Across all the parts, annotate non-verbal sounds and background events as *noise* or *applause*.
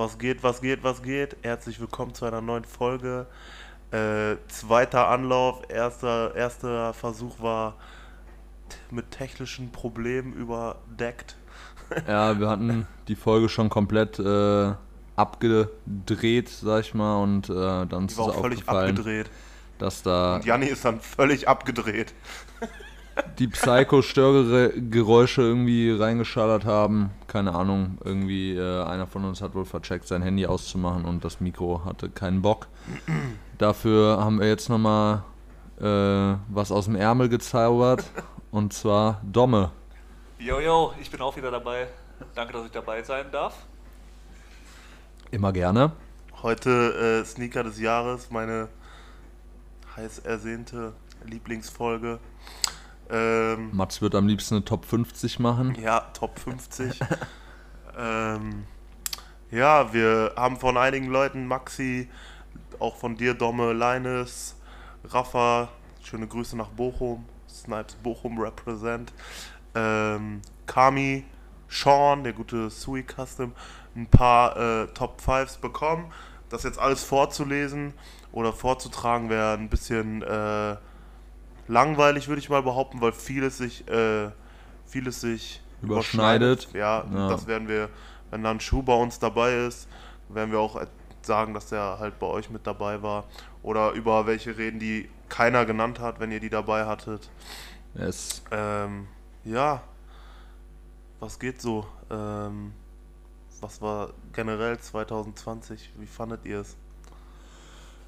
Was geht, was geht, was geht? Herzlich willkommen zu einer neuen Folge. Äh, zweiter Anlauf, erster, erster Versuch war mit technischen Problemen überdeckt. Ja, wir hatten die Folge schon komplett äh, abgedreht, sag ich mal, und äh, dann ist es völlig abgedreht. Dass da und Janni ist dann völlig abgedreht. Die Psycho-Störgeräusche irgendwie reingeschallert haben. Keine Ahnung, irgendwie äh, einer von uns hat wohl vercheckt, sein Handy auszumachen und das Mikro hatte keinen Bock. Dafür haben wir jetzt nochmal äh, was aus dem Ärmel gezaubert und zwar Domme. Jojo, ich bin auch wieder dabei. Danke, dass ich dabei sein darf. Immer gerne. Heute äh, Sneaker des Jahres, meine heiß ersehnte Lieblingsfolge. Ähm, Mats wird am liebsten eine Top 50 machen. Ja, Top 50. *laughs* ähm, ja, wir haben von einigen Leuten, Maxi, auch von dir, Domme, Leines, Rafa, schöne Grüße nach Bochum, Snipes Bochum represent, ähm, Kami, Sean, der gute Sui Custom, ein paar äh, Top 5s bekommen. Das jetzt alles vorzulesen oder vorzutragen wäre ein bisschen äh, langweilig, würde ich mal behaupten, weil vieles sich, äh, vieles sich überschneidet. überschneidet. Ja, ja, das werden wir, wenn dann Schuh bei uns dabei ist, werden wir auch sagen, dass der halt bei euch mit dabei war. Oder über welche reden, die keiner genannt hat, wenn ihr die dabei hattet. Yes. Ähm, ja, was geht so? Ähm, was war generell 2020? Wie fandet ihr es?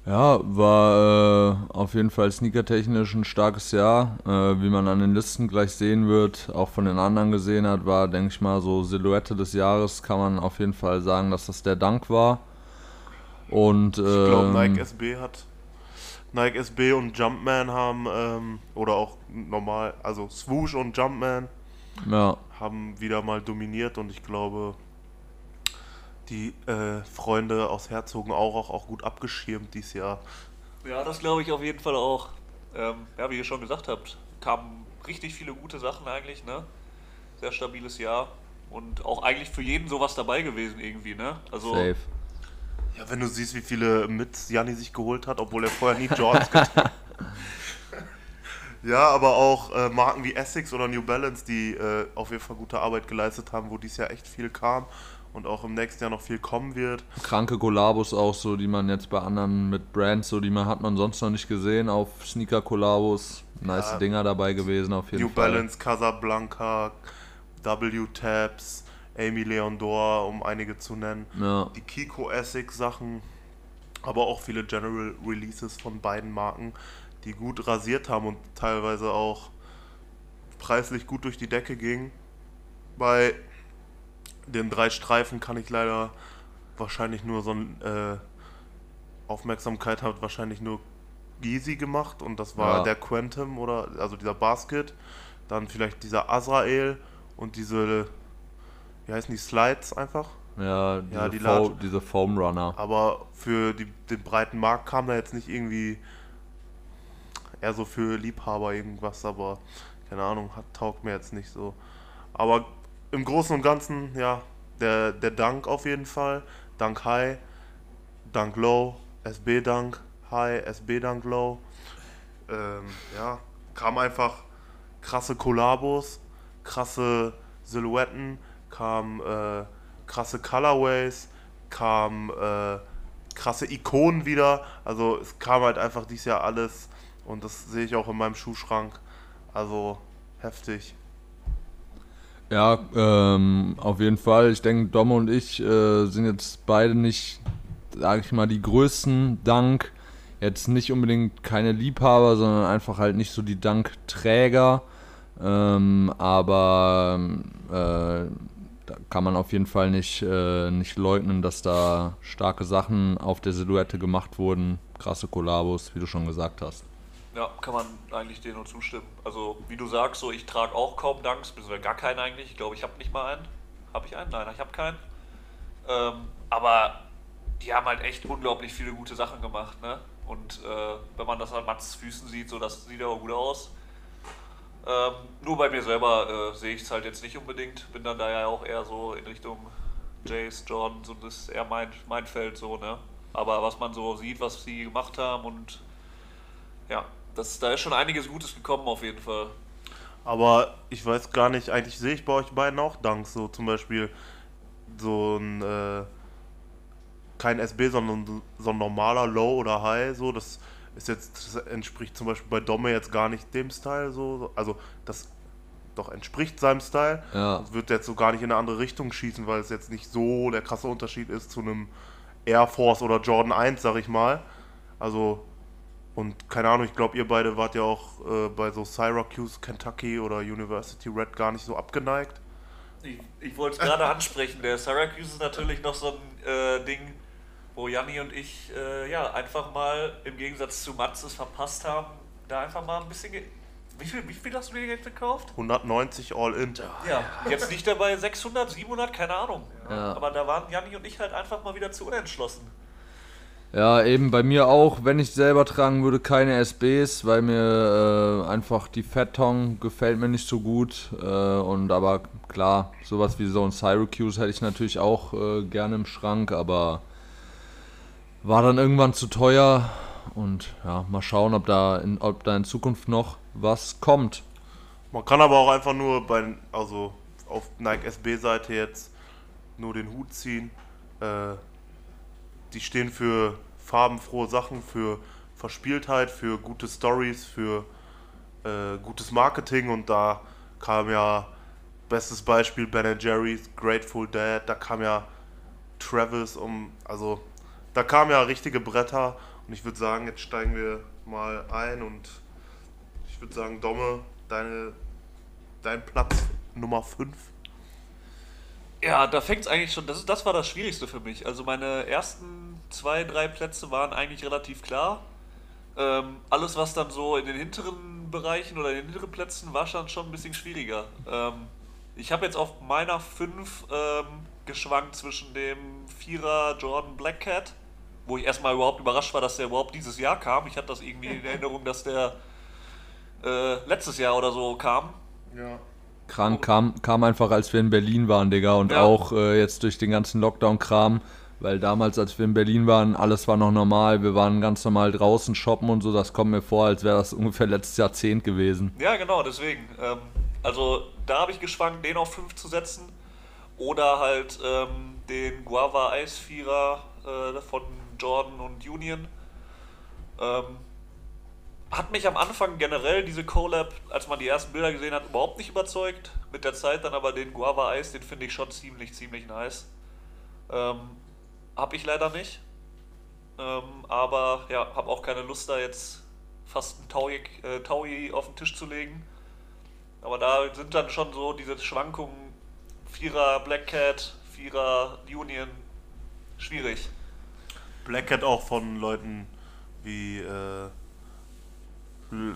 Ja, war äh, auf jeden Fall sneakertechnisch ein starkes Jahr. Äh, wie man an den Listen gleich sehen wird, auch von den anderen gesehen hat, war, denke ich mal, so Silhouette des Jahres, kann man auf jeden Fall sagen, dass das der Dank war. Und, ich glaube, ähm, Nike SB hat. Nike SB und Jumpman haben, ähm, oder auch normal, also Swoosh und Jumpman ja. haben wieder mal dominiert und ich glaube, die äh, Freunde aus Herzogen auch, gut abgeschirmt dieses Jahr. Ja, das glaube ich auf jeden Fall auch. Ähm, ja, wie ihr schon gesagt habt, kamen richtig viele gute Sachen eigentlich, ne? Sehr stabiles Jahr und auch eigentlich für jeden sowas dabei gewesen irgendwie, ne? Also Safe. Ja, wenn du siehst, wie viele Mits Janni sich geholt hat, obwohl er vorher nie Jordans getragen hat. *laughs* Ja, aber auch äh, Marken wie Essex oder New Balance, die äh, auf jeden Fall gute Arbeit geleistet haben, wo dieses Jahr echt viel kam und auch im nächsten Jahr noch viel kommen wird. Kranke Kollabos auch so, die man jetzt bei anderen mit Brands, so die man hat man sonst noch nicht gesehen auf Sneaker Kollabos. Nice ja, Dinger dabei gewesen auf jeden New Fall. New Balance, Casablanca, W-Tabs, Amy Leondor, um einige zu nennen. Ja. Die Kiko Essex Sachen, aber auch viele General Releases von beiden Marken, die gut rasiert haben und teilweise auch preislich gut durch die Decke gingen. Bei den drei Streifen kann ich leider wahrscheinlich nur so ein äh, Aufmerksamkeit hat wahrscheinlich nur Yeezy gemacht und das war ja. der Quantum oder also dieser Basket, dann vielleicht dieser Azrael und diese wie heißen die Slides einfach? Ja, diese, ja, die Fo diese Foam Runner. Aber für die, den breiten Markt kam da jetzt nicht irgendwie eher so für Liebhaber irgendwas, aber keine Ahnung, hat, taugt mir jetzt nicht so. Aber im Großen und Ganzen, ja, der, der Dank auf jeden Fall. Dank High, Dank Low, SB Dank High, SB Dank Low. Ähm, ja, kam einfach krasse Kollabos, krasse Silhouetten, kam äh, krasse Colorways, kam äh, krasse Ikonen wieder. Also es kam halt einfach dieses Jahr alles und das sehe ich auch in meinem Schuhschrank. Also heftig. Ja, ähm, auf jeden Fall. Ich denke, Dom und ich äh, sind jetzt beide nicht, sage ich mal, die größten Dank. Jetzt nicht unbedingt keine Liebhaber, sondern einfach halt nicht so die Dankträger. Ähm, aber äh, da kann man auf jeden Fall nicht, äh, nicht leugnen, dass da starke Sachen auf der Silhouette gemacht wurden. Krasse Kollabos, wie du schon gesagt hast. Ja, kann man eigentlich dir nur zustimmen. Also, wie du sagst, so ich trage auch kaum Danks, beziehungsweise gar keinen eigentlich. Ich glaube, ich habe nicht mal einen. Habe ich einen? Nein, ich habe keinen. Ähm, aber die haben halt echt unglaublich viele gute Sachen gemacht, ne? Und äh, wenn man das an Mats Füßen sieht, so das sieht aber gut aus. Ähm, nur bei mir selber äh, sehe ich es halt jetzt nicht unbedingt. Bin dann da ja auch eher so in Richtung Jace, Jordan, so das ist eher mein, mein Feld so, ne? Aber was man so sieht, was sie gemacht haben und ja, das, da ist schon einiges Gutes gekommen auf jeden Fall. Aber ich weiß gar nicht, eigentlich sehe ich bei euch beiden auch Danks, so zum Beispiel so ein, äh, kein SB, sondern so ein normaler Low oder High, so, das ist jetzt, das entspricht zum Beispiel bei Domme jetzt gar nicht dem Style, so, also das doch entspricht seinem Style. Ja. Das wird jetzt so gar nicht in eine andere Richtung schießen, weil es jetzt nicht so der krasse Unterschied ist zu einem Air Force oder Jordan 1, sag ich mal. Also, und keine Ahnung, ich glaube, ihr beide wart ja auch äh, bei so Syracuse, Kentucky oder University Red gar nicht so abgeneigt. Ich, ich wollte es gerade ansprechen. Der Syracuse ist natürlich noch so ein äh, Ding, wo Janni und ich äh, ja einfach mal im Gegensatz zu Mats es verpasst haben, da einfach mal ein bisschen. Ge wie viel, wie viel hast du dir jetzt gekauft? 190 all in. Ja, jetzt liegt er bei 600, 700, keine Ahnung. Ja. Aber da waren Janni und ich halt einfach mal wieder zu unentschlossen. Ja, eben bei mir auch, wenn ich selber tragen würde, keine SBs, weil mir äh, einfach die Fat Tongue gefällt mir nicht so gut. Äh, und aber klar, sowas wie so ein Syracuse hätte ich natürlich auch äh, gerne im Schrank, aber war dann irgendwann zu teuer. Und ja, mal schauen, ob da in, ob da in Zukunft noch was kommt. Man kann aber auch einfach nur bei, also auf Nike SB-Seite jetzt nur den Hut ziehen. Äh, die stehen für farbenfrohe Sachen, für Verspieltheit, für gute Stories, für äh, gutes Marketing und da kam ja, bestes Beispiel Ben Jerry's, Grateful Dead, da kam ja Travis um, also da kamen ja richtige Bretter und ich würde sagen, jetzt steigen wir mal ein und ich würde sagen, Domme, deine, dein Platz Nummer 5. Ja, da fängt es eigentlich schon, das, das war das Schwierigste für mich. Also meine ersten zwei, drei Plätze waren eigentlich relativ klar. Ähm, alles, was dann so in den hinteren Bereichen oder in den hinteren Plätzen war, schon schon ein bisschen schwieriger. Ähm, ich habe jetzt auf meiner 5 ähm, geschwankt zwischen dem Vierer Jordan Black Cat, wo ich erstmal überhaupt überrascht war, dass der überhaupt dieses Jahr kam. Ich hatte das irgendwie in *laughs* Erinnerung, dass der äh, letztes Jahr oder so kam. Ja. Krank kam, kam einfach, als wir in Berlin waren, Digga. Und Ja. auch äh, jetzt durch den ganzen Lockdown-Kram, weil damals, als wir in Berlin waren, alles war noch normal. Wir waren ganz normal draußen shoppen und so. Das kommt mir vor, als wäre das ungefähr letztes Jahrzehnt gewesen. Ja, genau, deswegen. Ähm, also da habe ich geschwankt, den auf 5 zu setzen. Oder halt ähm, den Guava Eisvierer äh, von Jordan und Union. Ähm, hat mich am Anfang generell diese Collab, als man die ersten Bilder gesehen hat, überhaupt nicht überzeugt. Mit der Zeit dann aber den Guava Eis, den finde ich schon ziemlich, ziemlich nice. Ähm, hab ich leider nicht. Ähm, aber ja, habe auch keine Lust da jetzt fast einen Taui, äh, Taui auf den Tisch zu legen. Aber da sind dann schon so diese Schwankungen, Vierer Black Cat, Vierer Union, schwierig. Black Cat auch von Leuten wie äh,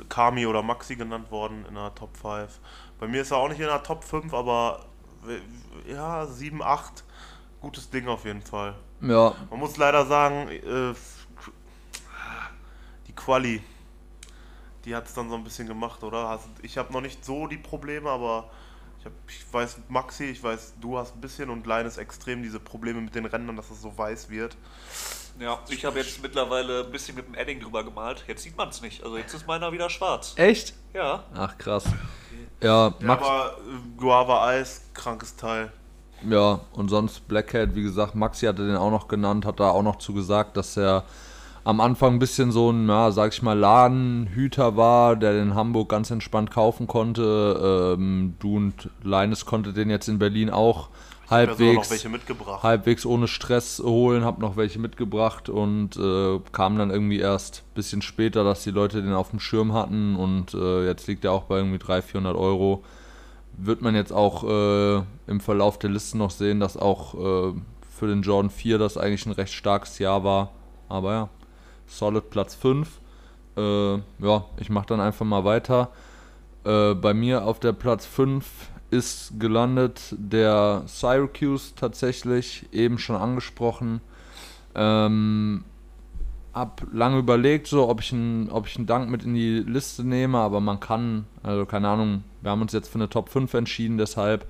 Kami oder Maxi genannt worden in der Top 5. Bei mir ist er auch nicht in der Top 5, aber ja, 7, 8. Gutes Ding auf jeden Fall. Ja, Man muss leider sagen, äh, die Quali, die hat es dann so ein bisschen gemacht, oder? Hast- Ich habe noch nicht so die Probleme, aber ich, hab, ich weiß, Maxi, ich weiß, du hast ein bisschen und Linus extrem diese Probleme mit den Rändern, dass es so weiß wird. Ja, ich habe jetzt mittlerweile ein bisschen mit dem Edding drüber gemalt. Jetzt sieht man es nicht. Also jetzt ist meiner wieder schwarz. echt? Ja, Ach, krass. Ja, Ja, Max, aber äh, Guava Eis, krankes Teil. Ja, und sonst Black Cat, wie gesagt, Maxi hatte den auch noch genannt, hat da auch noch zu gesagt, dass er am Anfang ein bisschen so ein, ja, sag ich mal, Ladenhüter war, der den in Hamburg ganz entspannt kaufen konnte. Ähm, du und Leines konnte den jetzt in Berlin auch halbwegs, welche mitgebracht. halbwegs ohne Stress holen, hab noch welche mitgebracht und äh, kam dann irgendwie erst ein bisschen später, dass die Leute den auf dem Schirm hatten und äh, jetzt liegt er auch bei irgendwie 300, 400 Euro wird man jetzt auch äh, im Verlauf der Liste noch sehen, dass auch äh, für den Jordan 4 das eigentlich ein recht starkes Jahr war. Aber ja, solid Platz 5. Äh, ja, ich mache dann einfach mal weiter. Äh, bei mir auf der Platz 5 ist gelandet der Syracuse tatsächlich, eben schon angesprochen. Ähm, hab lange überlegt, so ob ich einen, ob ich einen Dank mit in die Liste nehme, aber man kann, also keine Ahnung, wir haben uns jetzt für eine Top 5 entschieden, deshalb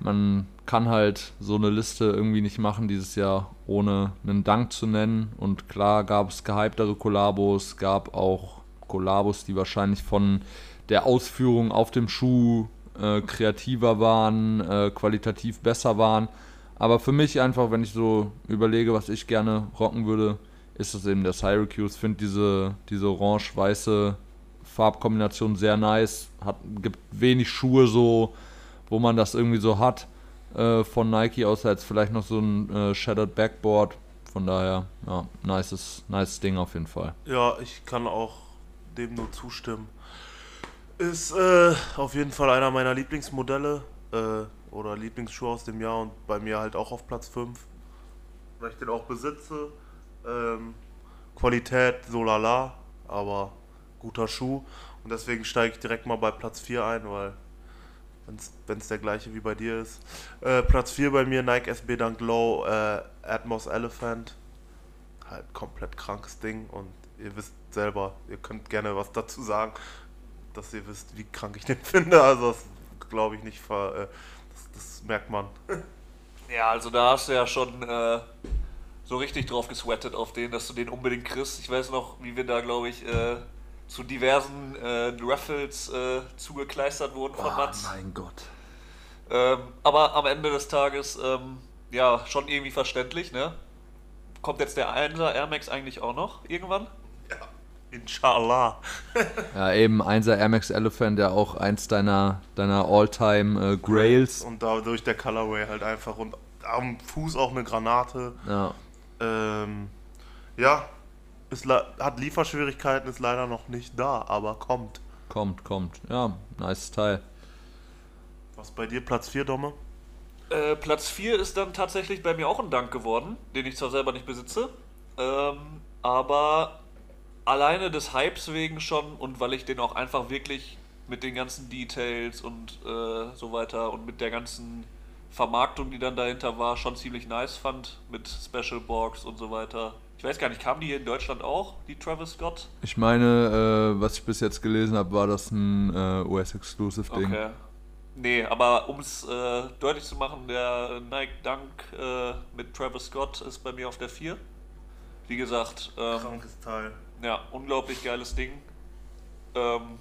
man kann halt so eine Liste irgendwie nicht machen dieses Jahr, ohne einen Dank zu nennen. Und klar gab es gehyptere Kollabos, gab auch Kollabos, die wahrscheinlich von der Ausführung auf dem Schuh äh, kreativer waren, äh, qualitativ besser waren. Aber für mich einfach, wenn ich so überlege, was ich gerne rocken würde, ist es eben der Syracuse. Finde diese, diese orange-weiße Farbkombination sehr nice. Hat, gibt wenig Schuhe so, wo man das irgendwie so hat äh, von Nike, außer jetzt vielleicht noch so ein äh, Shattered Backboard. Von daher, ja, nices, nice Ding auf jeden Fall. Ja, ich kann auch dem nur zustimmen. Ist äh, auf jeden Fall einer meiner Lieblingsmodelle äh, oder Lieblingsschuhe aus dem Jahr und bei mir halt auch auf Platz 5. Weil ich den auch besitze. Ähm, Qualität so lala, aber guter Schuh. Und deswegen steige ich direkt mal bei Platz 4 ein, weil wenn es der gleiche wie bei dir ist. Äh, Platz 4 bei mir Nike SB Dunk Low äh, Atmos Elephant. Halt komplett krankes Ding und ihr wisst selber, ihr könnt gerne was dazu sagen, dass ihr wisst, wie krank ich den *laughs* finde. Also das glaube ich nicht, äh, das, das, merkt man. *laughs* Ja, also da hast du ja schon äh, so richtig drauf gesweatet auf den, dass du den unbedingt kriegst. Ich weiß noch, wie wir da, glaube ich, äh, zu diversen äh, Raffles äh, zugekleistert wurden von oh, Mats. mein Gott. Ähm, aber am Ende des Tages, ähm, ja, schon irgendwie verständlich, ne? Kommt jetzt der 1er Air Max eigentlich auch noch irgendwann? Ja, inshallah. *laughs* ja, eben 1er Air Max Elephant, ja auch eins deiner, deiner All-Time äh, Grails. Und dadurch der Colorway halt einfach und am Fuß auch eine Granate. Ja. Ähm, ja, ist, hat Lieferschwierigkeiten, ist leider noch nicht da, aber kommt. Kommt, kommt. Ja, nice Teil. Was bei dir Platz 4, Domme? Äh, Platz 4 ist dann tatsächlich bei mir auch ein Dank geworden, den ich zwar selber nicht besitze, ähm, aber alleine des Hypes wegen schon und weil ich den auch einfach wirklich mit den ganzen Details und äh, so weiter und mit der ganzen Vermarktung, die dann dahinter war, schon ziemlich nice fand, mit Special Box und so weiter. Ich weiß gar nicht, kamen die hier in Deutschland auch, die Travis Scott? Ich meine, äh, was ich bis jetzt gelesen habe, war das ein äh, US-Exclusive-Ding. Okay. Nee, aber um es äh, deutlich zu machen, der Nike Dunk äh, mit Travis Scott ist bei mir auf der 4. Wie gesagt, ähm, krankes Teil. Ja, unglaublich geiles Ding. Ähm,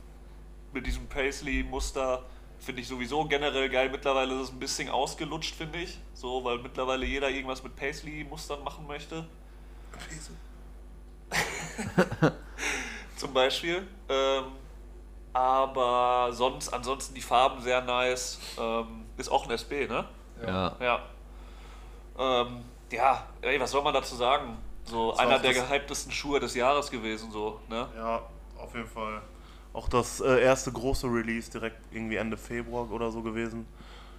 mit diesem Paisley-Muster finde ich sowieso generell geil. Mittlerweile ist es ein bisschen ausgelutscht, finde ich. So, weil mittlerweile jeder irgendwas mit Paisley-Mustern machen möchte. *laughs* Zum Beispiel. Ähm, aber sonst, ansonsten die Farben sehr nice. Ähm, ist auch ein SB, ne? Ja. Ja. Ähm, ja, ey, was soll man dazu sagen? So das einer der gehyptesten Schuhe des Jahres gewesen, so, ne? Ja, auf jeden Fall. Auch das äh, erste große Release direkt irgendwie Ende Februar oder so gewesen.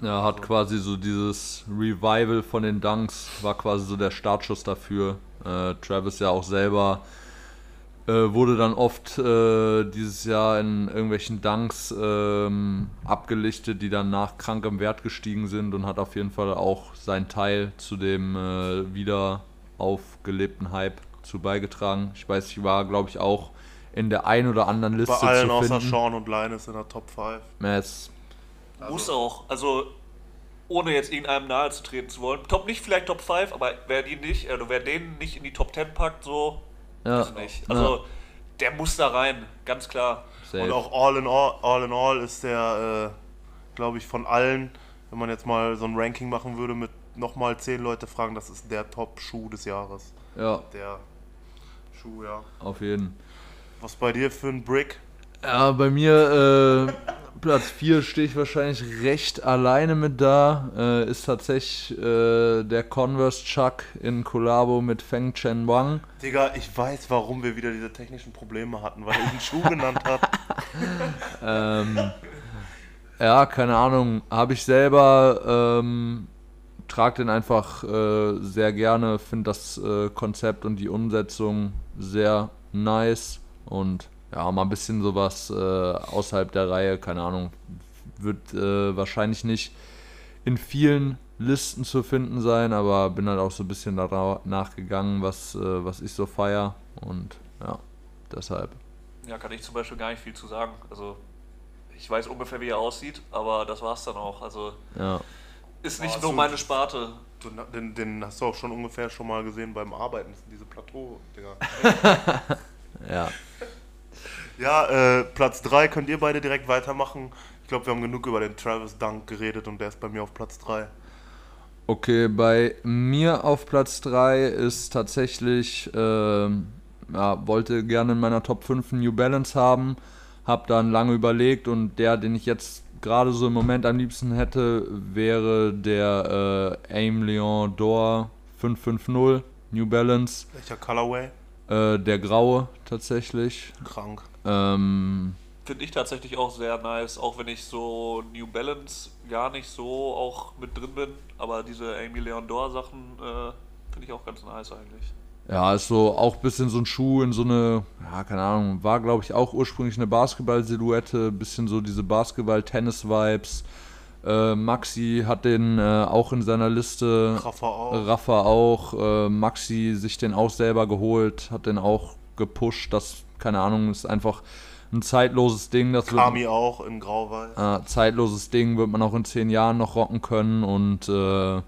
Ja, hat also. quasi so dieses Revival von den Dunks, war quasi so der Startschuss dafür. Äh, Travis ja auch selber äh, wurde dann oft äh, dieses Jahr in irgendwelchen Dunks ähm, abgelichtet, die dann nach krankem Wert gestiegen sind und hat auf jeden Fall auch seinen Teil zu dem äh, wieder aufgelebten Hype zu beigetragen. Ich weiß, ich war, glaube ich, auch in der ein oder anderen Liste Bei allen zu finden. außer Sean und Linus in der Top 5. Yes. Also. Muss auch. Also ohne jetzt irgendeinem nahe zu treten zu wollen. Top nicht vielleicht Top 5, aber wer die nicht, also wer den nicht in die Top 10 packt, so ja. weiß nicht. Also ja. der muss da rein, ganz klar. Safe. Und auch all in all, all in all ist der, äh, glaube ich, von allen, wenn man jetzt mal so ein Ranking machen würde, mit nochmal 10 Leute fragen, das ist der Top-Schuh des Jahres. Ja. Der Schuh, ja. Auf jeden. Was bei dir für ein Brick? Ja, bei mir äh, Platz 4 stehe ich wahrscheinlich recht alleine mit da. Äh, ist tatsächlich äh, der Converse Chuck in Kollabo mit Feng Chen Wang. Digga, ich weiß, warum wir wieder diese technischen Probleme hatten, weil er den Schuh genannt hat. *laughs* ähm, ja, keine Ahnung. Habe ich selber. Ähm, trage den einfach äh, sehr gerne. Finde das äh, Konzept und die Umsetzung sehr nice. Und ja, mal ein bisschen sowas äh, außerhalb der Reihe, keine Ahnung, wird äh, wahrscheinlich nicht in vielen Listen zu finden sein, aber bin halt auch so ein bisschen danach gegangen, was, äh, was ich so feier und ja, deshalb. Ja, kann ich zum Beispiel gar nicht viel zu sagen. Also ich weiß ungefähr, wie er aussieht, aber das war es dann auch. Also ja. ist nicht nur meine Sparte. Du, Den, den hast du auch schon ungefähr schon mal gesehen beim Arbeiten, das sind diese Plateau-Dinger. *laughs* Ja. ja, äh, Platz 3 könnt ihr beide direkt weitermachen. Ich glaube, wir haben genug über den Travis Dunk geredet und der ist bei mir auf Platz 3. Okay, bei mir auf Platz 3 ist tatsächlich, ähm, ja, wollte gerne in meiner Top 5 einen New Balance haben, habe dann lange überlegt und der, den ich jetzt gerade so im Moment am liebsten hätte, wäre der äh, Aim Leon D'Or 550 New Balance, Welcher Colorway? Äh, der graue tatsächlich. Krank. Ähm, Finde ich tatsächlich auch sehr nice, auch wenn ich so New Balance gar nicht so auch mit drin bin. Aber diese Amy Leon Dor Sachen äh, finde ich auch ganz nice eigentlich. Ja, ist so auch ein bisschen so ein Schuh in so eine, ja, keine Ahnung, war glaube ich auch ursprünglich eine Basketball-Silhouette, bisschen so diese Basketball-Tennis-Vibes. Äh, Maxi hat den äh, auch in seiner Liste, Raffa auch. Rafa auch, äh, Maxi sich den auch selber geholt, hat den auch gepusht. Das, keine Ahnung, ist einfach ein zeitloses Ding. Das wird, Kami auch in Grau-Weiß. zeitloses Ding wird man auch in zehn Jahren noch rocken können und äh,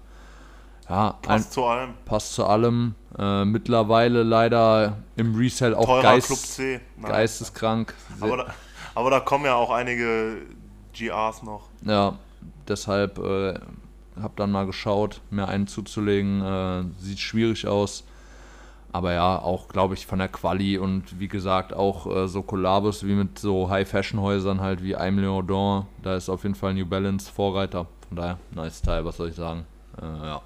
ja, ein, Passt zu allem. passt zu allem. Äh, mittlerweile leider im Resell auch Teurer Geist, geisteskrank. Aber da, aber da kommen ja auch einige GRs noch. ja, deshalb äh, habe dann mal geschaut, mir einen zuzulegen. Äh, sieht schwierig aus. Aber ja, auch glaube ich von der Quali und wie gesagt auch äh, so Kollabos wie mit so High-Fashion-Häusern halt wie Aime Leodon. Da ist auf jeden Fall New Balance Vorreiter. Von daher, nice Teil, was soll ich sagen. Äh, ja.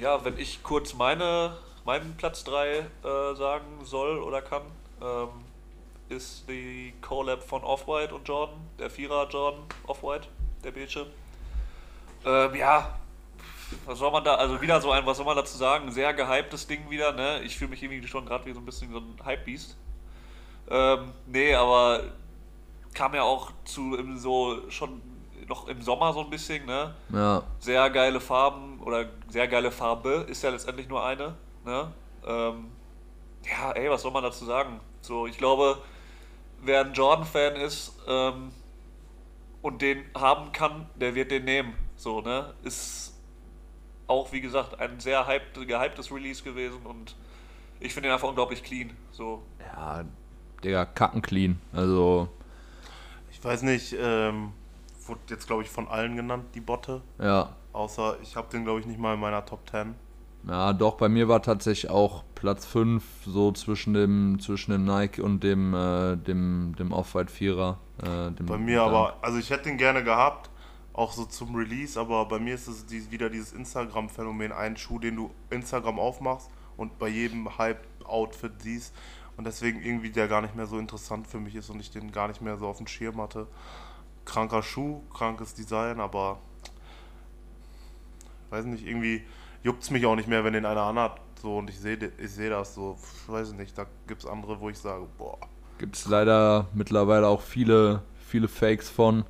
Ja, wenn ich kurz meine, meinen Platz 3 äh, sagen soll oder kann, ähm, ist die Collab von Off-White und Jordan, der Vierer Jordan Off-White, der Beige. Ähm, ja, was soll man da, also wieder so ein, was soll man dazu sagen, sehr gehyptes Ding wieder, ne? Ich fühle mich irgendwie schon gerade wie so ein bisschen so ein Hype-Beast. Ähm, nee, aber kam ja auch zu so schon noch im Sommer so ein bisschen, ne? Ja, sehr geile Farben oder sehr geile Farbe ist ja letztendlich nur eine. Ne? Ähm, ja, ey, was soll man dazu sagen? So, ich glaube, wer ein Jordan-Fan ist ähm, und den haben kann, der wird den nehmen. So, ne? Ist auch, wie gesagt, ein sehr hyped, gehyptes Release gewesen und ich finde ihn einfach unglaublich clean. So, ja, Digga, kacken clean. Also, Ich weiß nicht, ähm, wurde jetzt glaube ich von allen genannt, die Botte. ja. Außer ich habe den glaube ich nicht mal in meiner Top 10. Ja, doch, bei mir war tatsächlich auch Platz 5 so zwischen dem, zwischen dem Nike und dem, äh, dem, dem Off-White Vierer. Äh, Bei mir ja. aber, also ich hätte den gerne gehabt, auch so zum Release, aber bei mir ist es die, wieder dieses Instagram-Phänomen, ein Schuh, den du Instagram aufmachst und bei jedem Hype-Outfit siehst und deswegen irgendwie der gar nicht mehr so interessant für mich ist und ich den gar nicht mehr so auf dem Schirm hatte. Kranker Schuh, krankes Design, aber weiß nicht, irgendwie juckt es mich auch nicht mehr, wenn den einer anhat. So, und ich sehe ich seh das so, weiß nicht, da gibt es andere, wo ich sage, boah, Gibt es leider mittlerweile auch viele, viele Fakes von.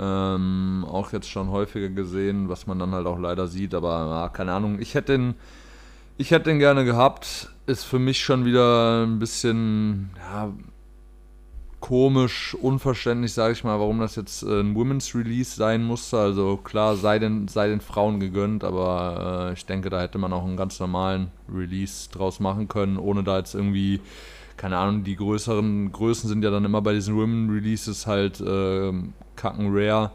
Ähm, auch jetzt schon häufiger gesehen, was man dann halt auch leider sieht, aber ja, keine Ahnung. Ich hätte den, ich hätte den gerne gehabt. Ist für mich schon wieder ein bisschen ja, komisch, unverständlich, sage ich mal, warum das jetzt äh, ein Women's Release sein musste. Also klar, sei den, sei den Frauen gegönnt, aber äh, ich denke, da hätte man auch einen ganz normalen Release draus machen können, ohne da jetzt irgendwie keine Ahnung, die größeren Größen sind ja dann immer bei diesen Women Releases halt ähm, kacken rare.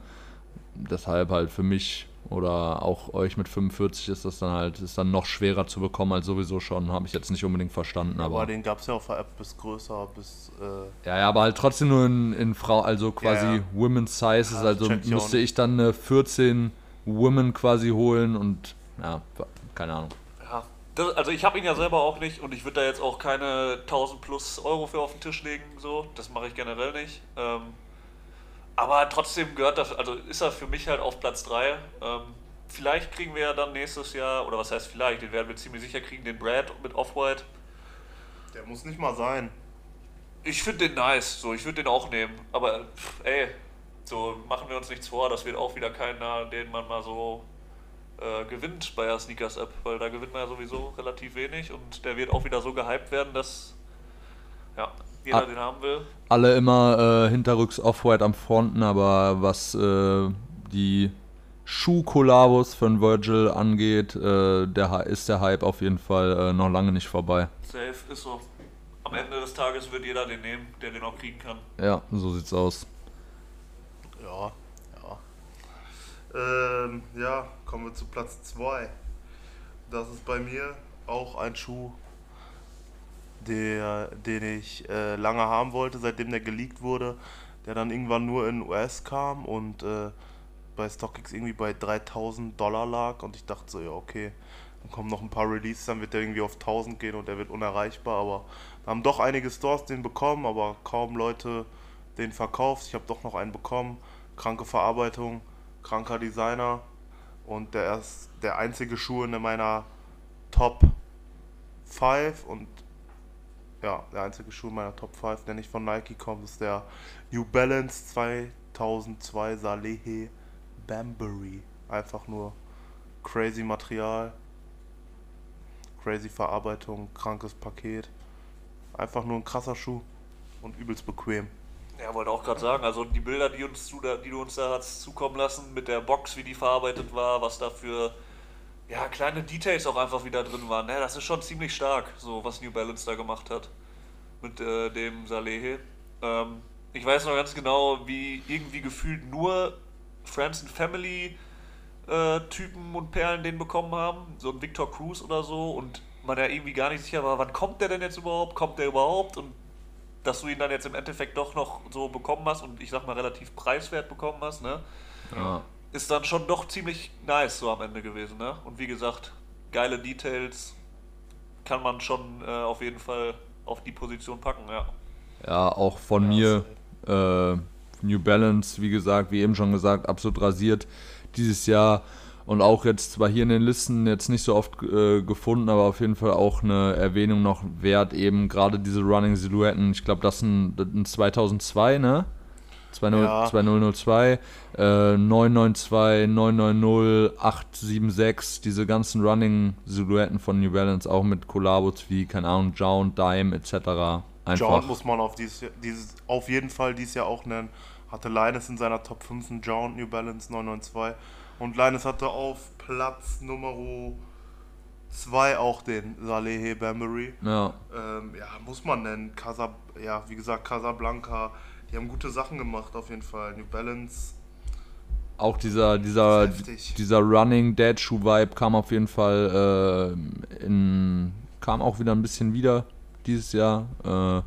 Deshalb halt für mich oder auch euch mit 45 ist das dann halt ist dann noch schwerer zu bekommen als sowieso schon. Habe ich jetzt nicht unbedingt verstanden, aber, aber, den gab es ja auf der App bis größer, bis äh, ja, ja, aber halt trotzdem nur in, in Frau, also quasi Ja, ja. Women's Sizes, also müsste ich dann eine 14 Women quasi holen und ja, keine Ahnung. Das, also ich habe ihn ja selber auch nicht und ich würde da jetzt auch keine 1000 plus Euro für auf den Tisch legen, so. Das mache ich generell nicht. Ähm, aber trotzdem gehört das, also ist er für mich halt auf Platz 3. Ähm, vielleicht kriegen wir ja dann nächstes Jahr, oder was heißt vielleicht, den werden wir ziemlich sicher kriegen, den Brad mit Off-White. der muss nicht mal sein. Ich finde den nice, so, ich würde den auch nehmen. Aber pff, ey, so machen wir uns nichts vor, das wird auch wieder keiner, den man mal so äh, gewinnt bei der Sneakers App, weil da gewinnt man ja sowieso relativ wenig und der wird auch wieder so gehypt werden, dass ja, jeder Ah. den haben will. alle immer äh, hinterrücks Off-White am Fronten, aber was äh, die Schuh-Kollabos von Virgil angeht, äh, der, ist der Hype auf jeden Fall äh, noch lange nicht vorbei. Safe ist so. Am Ende des Tages wird jeder den nehmen, der den auch kriegen kann. Ja, so sieht's aus. Ja, ja. Ähm, ja, kommen wir zu Platz 2. Das ist bei mir auch ein Schuh, der, den ich äh, lange haben wollte, seitdem der geleakt wurde, der dann irgendwann nur in US kam und äh, bei StockX irgendwie bei 3000 Dollar lag und ich dachte so, ja okay, dann kommen noch ein paar Releases, dann wird der irgendwie auf 1000 gehen und der wird unerreichbar, aber wir haben doch einige Stores den bekommen, aber kaum Leute den verkauft. Ich habe doch noch einen bekommen, kranke Verarbeitung, kranker Designer und der ist der einzige Schuh in meiner Top 5 und ja, der einzige Schuh in meiner Top 5, der nicht von Nike kommt, ist der New Balance 2002 Salehe Bambury. Einfach nur crazy Material, crazy Verarbeitung, krankes Paket. Einfach nur ein krasser Schuh und übelst bequem. Ja, wollte auch gerade sagen, also die Bilder, die, uns, die du uns da hast zukommen lassen, mit der Box, wie die verarbeitet war, was da für ja, kleine Details auch einfach wieder drin waren. Ja, das ist schon ziemlich stark, so was New Balance da gemacht hat mit äh, dem Salehe. Ähm, ich weiß noch ganz genau, wie irgendwie gefühlt nur Friends and Family äh, Typen und Perlen den bekommen haben, so ein Victor Cruz oder so und man ja irgendwie gar nicht sicher war, wann kommt der denn jetzt überhaupt, kommt der überhaupt und dass du ihn dann jetzt im Endeffekt doch noch so bekommen hast und ich sag mal relativ preiswert bekommen hast, ne? Ja. Ist dann schon doch ziemlich nice so am Ende gewesen, ne? Und wie gesagt, geile Details kann man schon äh, auf jeden Fall auf die Position packen, ja. Ja, auch von ja, mir äh, New Balance, wie gesagt, wie eben schon gesagt, absolut rasiert dieses Jahr und auch jetzt zwar hier in den Listen jetzt nicht so oft äh, gefunden, aber auf jeden Fall auch eine Erwähnung noch wert, eben gerade diese Running Silhouetten. Ich glaube, das sind, ein 2002, ne? 20, ja. 2002, äh, 992, 990, 876, diese ganzen Running-Silhouetten von New Balance, auch mit Kollabos wie, keine Ahnung, Jound, Dime etc. Einfach. Jound muss man auf, dieses, dieses, auf jeden Fall dieses Jahr auch nennen. Hatte Linus in seiner Top 5 einen Jound New Balance 992 und Linus hatte auf Platz Nummer 2 auch den Salehe Bambury. Ja. Ähm, ja, muss man nennen. Casab ja, wie gesagt, Casablanca. Die haben gute Sachen gemacht auf jeden Fall. New Balance. Auch dieser, dieser, dieser Running Dead Shoe Vibe kam auf jeden Fall äh, in, kam auch wieder ein bisschen wieder dieses Jahr. Äh,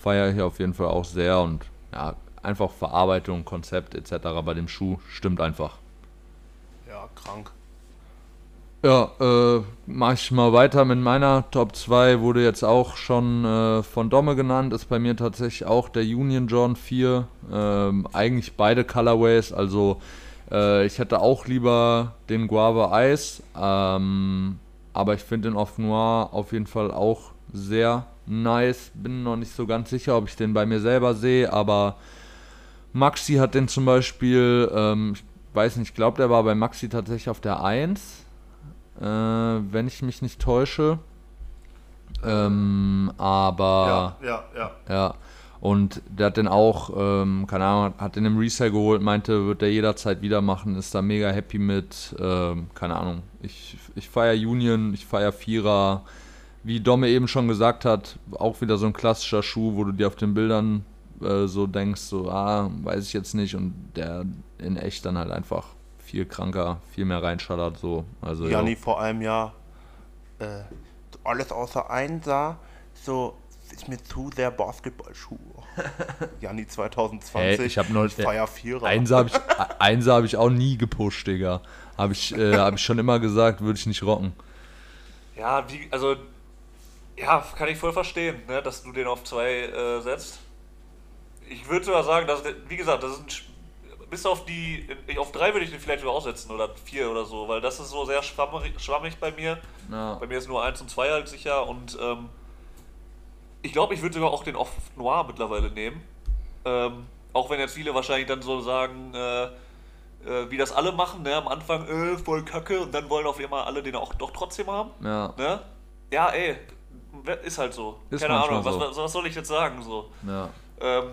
feiere hier auf jeden Fall auch sehr und ja, einfach Verarbeitung, Konzept etc. bei dem Schuh stimmt einfach krank. Ja, äh, mach ich mal weiter mit meiner Top 2. Wurde jetzt auch schon äh, von Domme genannt. Ist bei mir tatsächlich auch der Union John 4. Ähm, eigentlich beide Colorways. Also äh, ich hätte auch lieber den Guava Ice. Ähm, aber ich finde den Off Noir auf jeden Fall auch sehr nice. Bin noch nicht so ganz sicher, ob ich den bei mir selber sehe. Aber Maxi hat den zum Beispiel. Ähm, weiß nicht, ich glaube, der war bei Maxi tatsächlich auf der 1, äh, wenn ich mich nicht täusche. Ähm, aber. Ja, ja, ja. Ja. Und der hat den auch, ähm, keine Ahnung, hat den im Resale geholt, meinte, wird der jederzeit wieder machen, ist da mega happy mit, ähm, keine Ahnung. Ich, ich feiere Union, ich feiere Vierer. Wie Domme eben schon gesagt hat, auch wieder so ein klassischer Schuh, wo du dir auf den Bildern äh, so denkst, so, ah, weiß ich jetzt nicht. Und der in echt dann halt einfach viel kranker, viel mehr reinschallert. So. Also, Janni ja. vor einem Jahr äh, alles außer Einser, so ist mir zu sehr Basketballschuh. *laughs* Janni 2020, hey, ich habe noch Feier Vierer. Einser habe ich, hab ich auch nie gepusht, Digga. Habe ich, äh, hab ich schon immer gesagt, würde ich nicht rocken. Ja, wie, also, ja, kann ich voll verstehen, ne, dass du den auf zwei äh, setzt ich würde sogar sagen, dass, wie gesagt, das ist ein, bis auf die, auf drei würde ich den vielleicht sogar aussetzen oder vier oder so, weil das ist so sehr schwammig, schwammig bei mir. Ja. Bei mir ist nur eins und zwei halt sicher und ähm, ich glaube, ich würde sogar auch den Off Noir mittlerweile nehmen. Ähm, auch wenn jetzt viele wahrscheinlich dann so sagen, äh, äh, wie das alle machen, ne? am Anfang, äh, voll kacke und dann wollen auf einmal alle den auch doch trotzdem haben. Ja. Ne? Ja, ey, ist halt so. Ist Keine Ahnung, so. was, was, soll ich jetzt sagen? So. Ja. Ähm,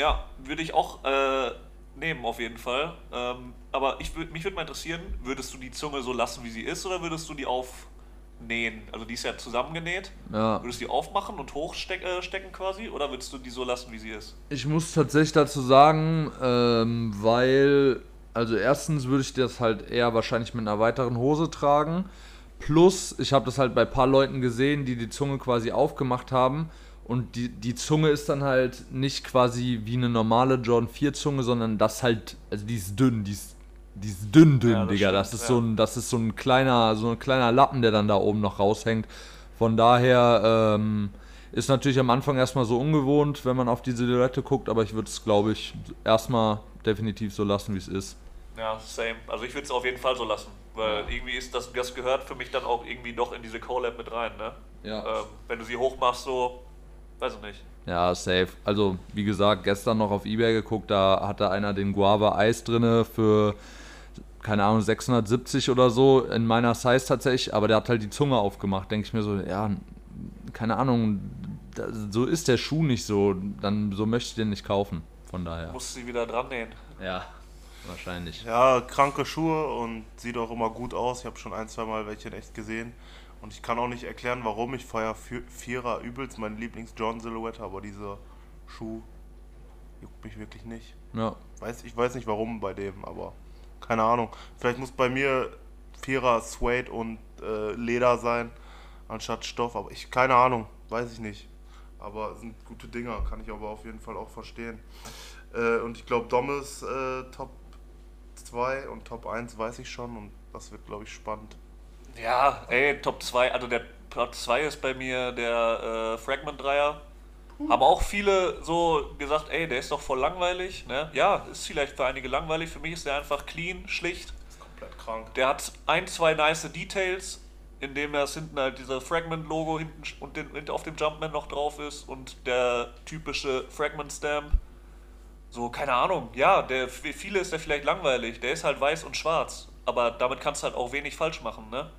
ja, würde ich auch äh, nehmen auf jeden Fall. Ähm, aber ich mich würde mal interessieren, würdest du die Zunge so lassen, wie sie ist, oder würdest du die aufnähen? Also die ist ja zusammengenäht. Ja. Würdest du die aufmachen und hochstecken äh, quasi, oder würdest du die so lassen, wie sie ist? Ich muss tatsächlich dazu sagen, ähm, weil, also erstens würde ich das halt eher wahrscheinlich mit einer weiteren Hose tragen. Plus, ich habe das halt bei ein paar Leuten gesehen, die die Zunge quasi aufgemacht haben. Und die, die Zunge ist dann halt nicht quasi wie eine normale Jordan 4 Zunge, sondern das halt, also die ist dünn, die ist, die ist dünn, dünn, Ja, das Digga. stimmt, das ist ja. so ein, das ist so ein kleiner, so ein kleiner Lappen, der dann da oben noch raushängt. Von daher ähm, ist natürlich am Anfang erstmal so ungewohnt, wenn man auf die Silhouette guckt, aber ich würde es, glaube ich, erstmal definitiv so lassen, wie es ist. Ja, same. Also ich würde es auf jeden Fall so lassen, weil irgendwie ist das, das gehört für mich dann auch irgendwie doch in diese Collab mit rein, ne? Ja. Ähm, wenn du sie hochmachst, so, weiß ich nicht. Ja, safe. Also, wie gesagt, gestern noch auf Ebay geguckt, da hatte einer den Guava Eis drinne für, keine Ahnung, 670 oder so, in meiner Size tatsächlich, aber der hat halt die Zunge aufgemacht. Denke ich mir so, ja, keine Ahnung, so ist der Schuh nicht so, dann so möchte ich den nicht kaufen. Von daher. Musst sie wieder dran nähen. Ja, wahrscheinlich. Ja, kranke Schuhe und sieht auch immer gut aus. Ich habe schon ein, zwei Mal welche in echt gesehen. Und ich kann auch nicht erklären, warum. Ich feiere Vier- Vierer übelst, meine Lieblings-John-Silhouette, aber dieser Schuh juckt mich wirklich nicht. Ja. Weiß, ich weiß nicht warum bei dem, aber keine Ahnung. Vielleicht muss bei mir Vierer Suede und äh, Leder sein, anstatt Stoff, aber ich, keine Ahnung, weiß ich nicht. Aber sind gute Dinger, kann ich aber auf jeden Fall auch verstehen. Äh, und ich glaube, Dom ist äh, Top 2 und Top 1 weiß ich schon und das wird, glaube ich, spannend. Ja, ey, Top 2, also der Platz 2 ist bei mir der äh, Fragment Dreier. Haben auch viele so gesagt, ey, der ist doch voll langweilig. Ne? Ja, ist vielleicht für einige langweilig. Für mich ist der einfach clean, schlicht. ist komplett krank. Der hat ein, zwei nice Details, indem das hinten halt dieser Fragment-Logo hinten und den, auf dem Jumpman noch drauf ist und der typische Fragment-Stamp. So, keine Ahnung, ja, der, für viele ist der vielleicht langweilig. Der ist halt weiß und schwarz. Aber damit kannst du halt auch wenig falsch machen, ne?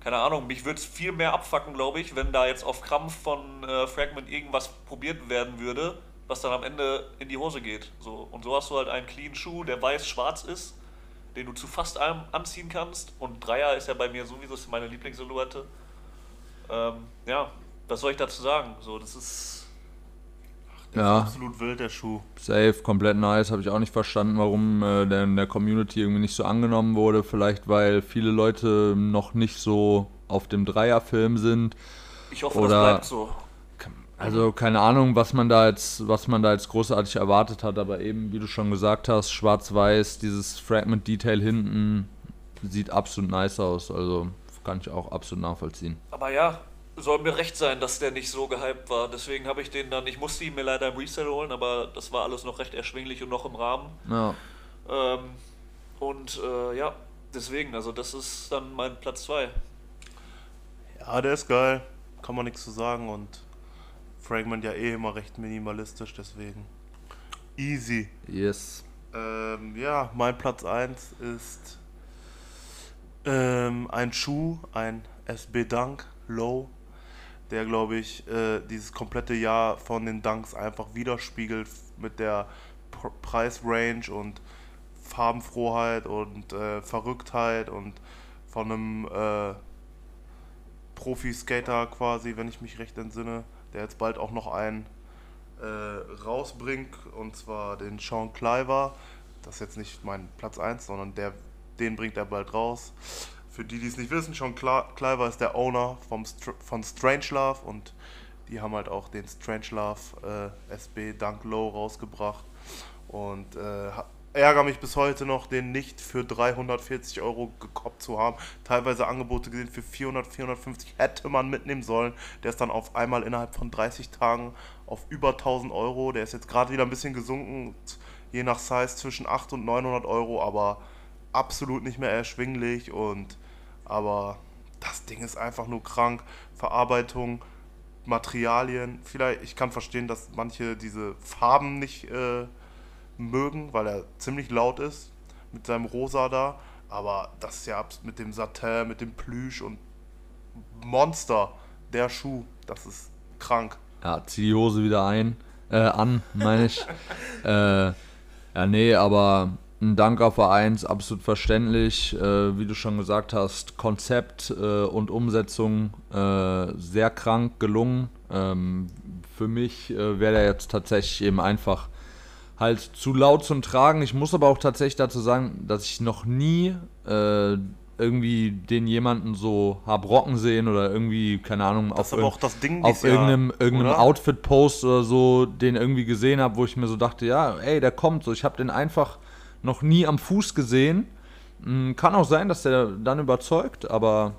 Keine Ahnung, mich würde es viel mehr abfacken, glaube ich, wenn da jetzt auf Krampf von äh, Fragment irgendwas probiert werden würde, was dann am Ende in die Hose geht. So. Und so hast du halt einen clean Schuh, der weiß-schwarz ist, den du zu fast allem anziehen kannst. Und Dreier ist ja bei mir sowieso meine Lieblingssilhouette. Ähm, ja, was soll ich dazu sagen? So, das ist. Ja, Absolut wild, der Schuh. safe, komplett nice. Habe ich auch nicht verstanden, warum äh, der in der Community irgendwie nicht so angenommen wurde. Vielleicht, weil viele Leute noch nicht so auf dem Dreierfilm sind. Ich hoffe, Oder- das bleibt so. Also keine Ahnung, was man da jetzt, was man da jetzt großartig erwartet hat, aber eben, wie du schon gesagt hast, schwarz-weiß, dieses Fragment-Detail hinten sieht absolut nice aus. Also kann ich auch absolut nachvollziehen. Aber ja, soll mir recht sein, dass der nicht so gehypt war. Deswegen habe ich den dann, ich musste ihn mir leider im Resale holen, aber das war alles noch recht erschwinglich und noch im Rahmen. Ja, Ähm, und äh, ja, deswegen, also das ist dann mein Platz 2. Ja, der ist geil. Kann man nichts zu sagen und Fragment ja eh immer recht minimalistisch, deswegen easy. yes. Ähm, ja, mein Platz 1 ist ähm, ein Schuh, ein SB Dunk Low, der glaube ich äh, dieses komplette Jahr von den Dunks einfach widerspiegelt mit der Pr Preisrange und Farbenfroheit und äh, Verrücktheit und von einem äh, Profi-Skater quasi, wenn ich mich recht entsinne, der jetzt bald auch noch einen äh, rausbringt, und zwar den Sean Cliver. Das ist jetzt nicht mein Platz 1, sondern der, den bringt er bald raus. Für die, die es nicht wissen, Sean Cla- Cliver ist der Owner vom Str von Strangelove und die haben halt auch den Strangelove äh, SB Dunk Low rausgebracht. Und äh, ärgere mich bis heute noch, den nicht für 340 Euro gekoppt zu haben. Teilweise Angebote gesehen für 400, 450 hätte man mitnehmen sollen. Der ist dann auf einmal innerhalb von 30 Tagen auf über 1000 Euro. Der ist jetzt gerade wieder ein bisschen gesunken, je nach Size zwischen 800 und 900 Euro, aber absolut nicht mehr erschwinglich. Und aber das Ding ist einfach nur krank. Verarbeitung, Materialien. Vielleicht, ich kann verstehen, dass manche diese Farben nicht äh, mögen, weil er ziemlich laut ist mit seinem Rosa da. Aber das ist ja mit dem Satin, mit dem Plüsch und Monster, der Schuh, das ist krank. Ja, zieh die Hose wieder ein, äh, an, meine ich. *laughs* äh, Ja, nee, aber ein Dank auf A1, absolut verständlich. Äh, wie du schon gesagt hast, Konzept äh, und Umsetzung äh, sehr krank gelungen. Ähm, für mich äh, wäre der jetzt tatsächlich eben einfach halt zu laut zum Tragen. Ich muss aber auch tatsächlich dazu sagen, dass ich noch nie äh, irgendwie den jemanden so hab rocken sehen oder irgendwie, keine Ahnung, Das auf, das Ding auf irgendeinem, irgendeinem? Outfit-Post oder so den irgendwie gesehen habe, wo ich mir so dachte, ja, ey, der kommt so. Ich habe den einfach noch nie am Fuß gesehen. Mm, Kann auch sein, dass der dann überzeugt, aber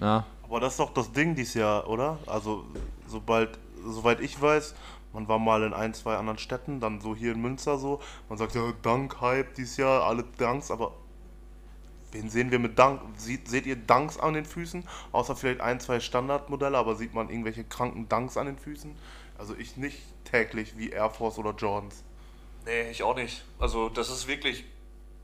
ja, Aber das ist doch das Ding dieses Jahr, oder? Also, sobald, soweit ich weiß, man war mal in ein, zwei anderen Städten, dann so hier in Münster so. Man sagt ja, Dank, Hype dieses Jahr, alle Danks, aber wen sehen wir mit Dank? Seht ihr Danks an den Füßen? Außer vielleicht ein, zwei Standardmodelle, aber sieht man irgendwelche kranken Danks an den Füßen? Also ich nicht täglich wie Air Force oder Jordans. Nee, ich auch nicht. Also das ist wirklich,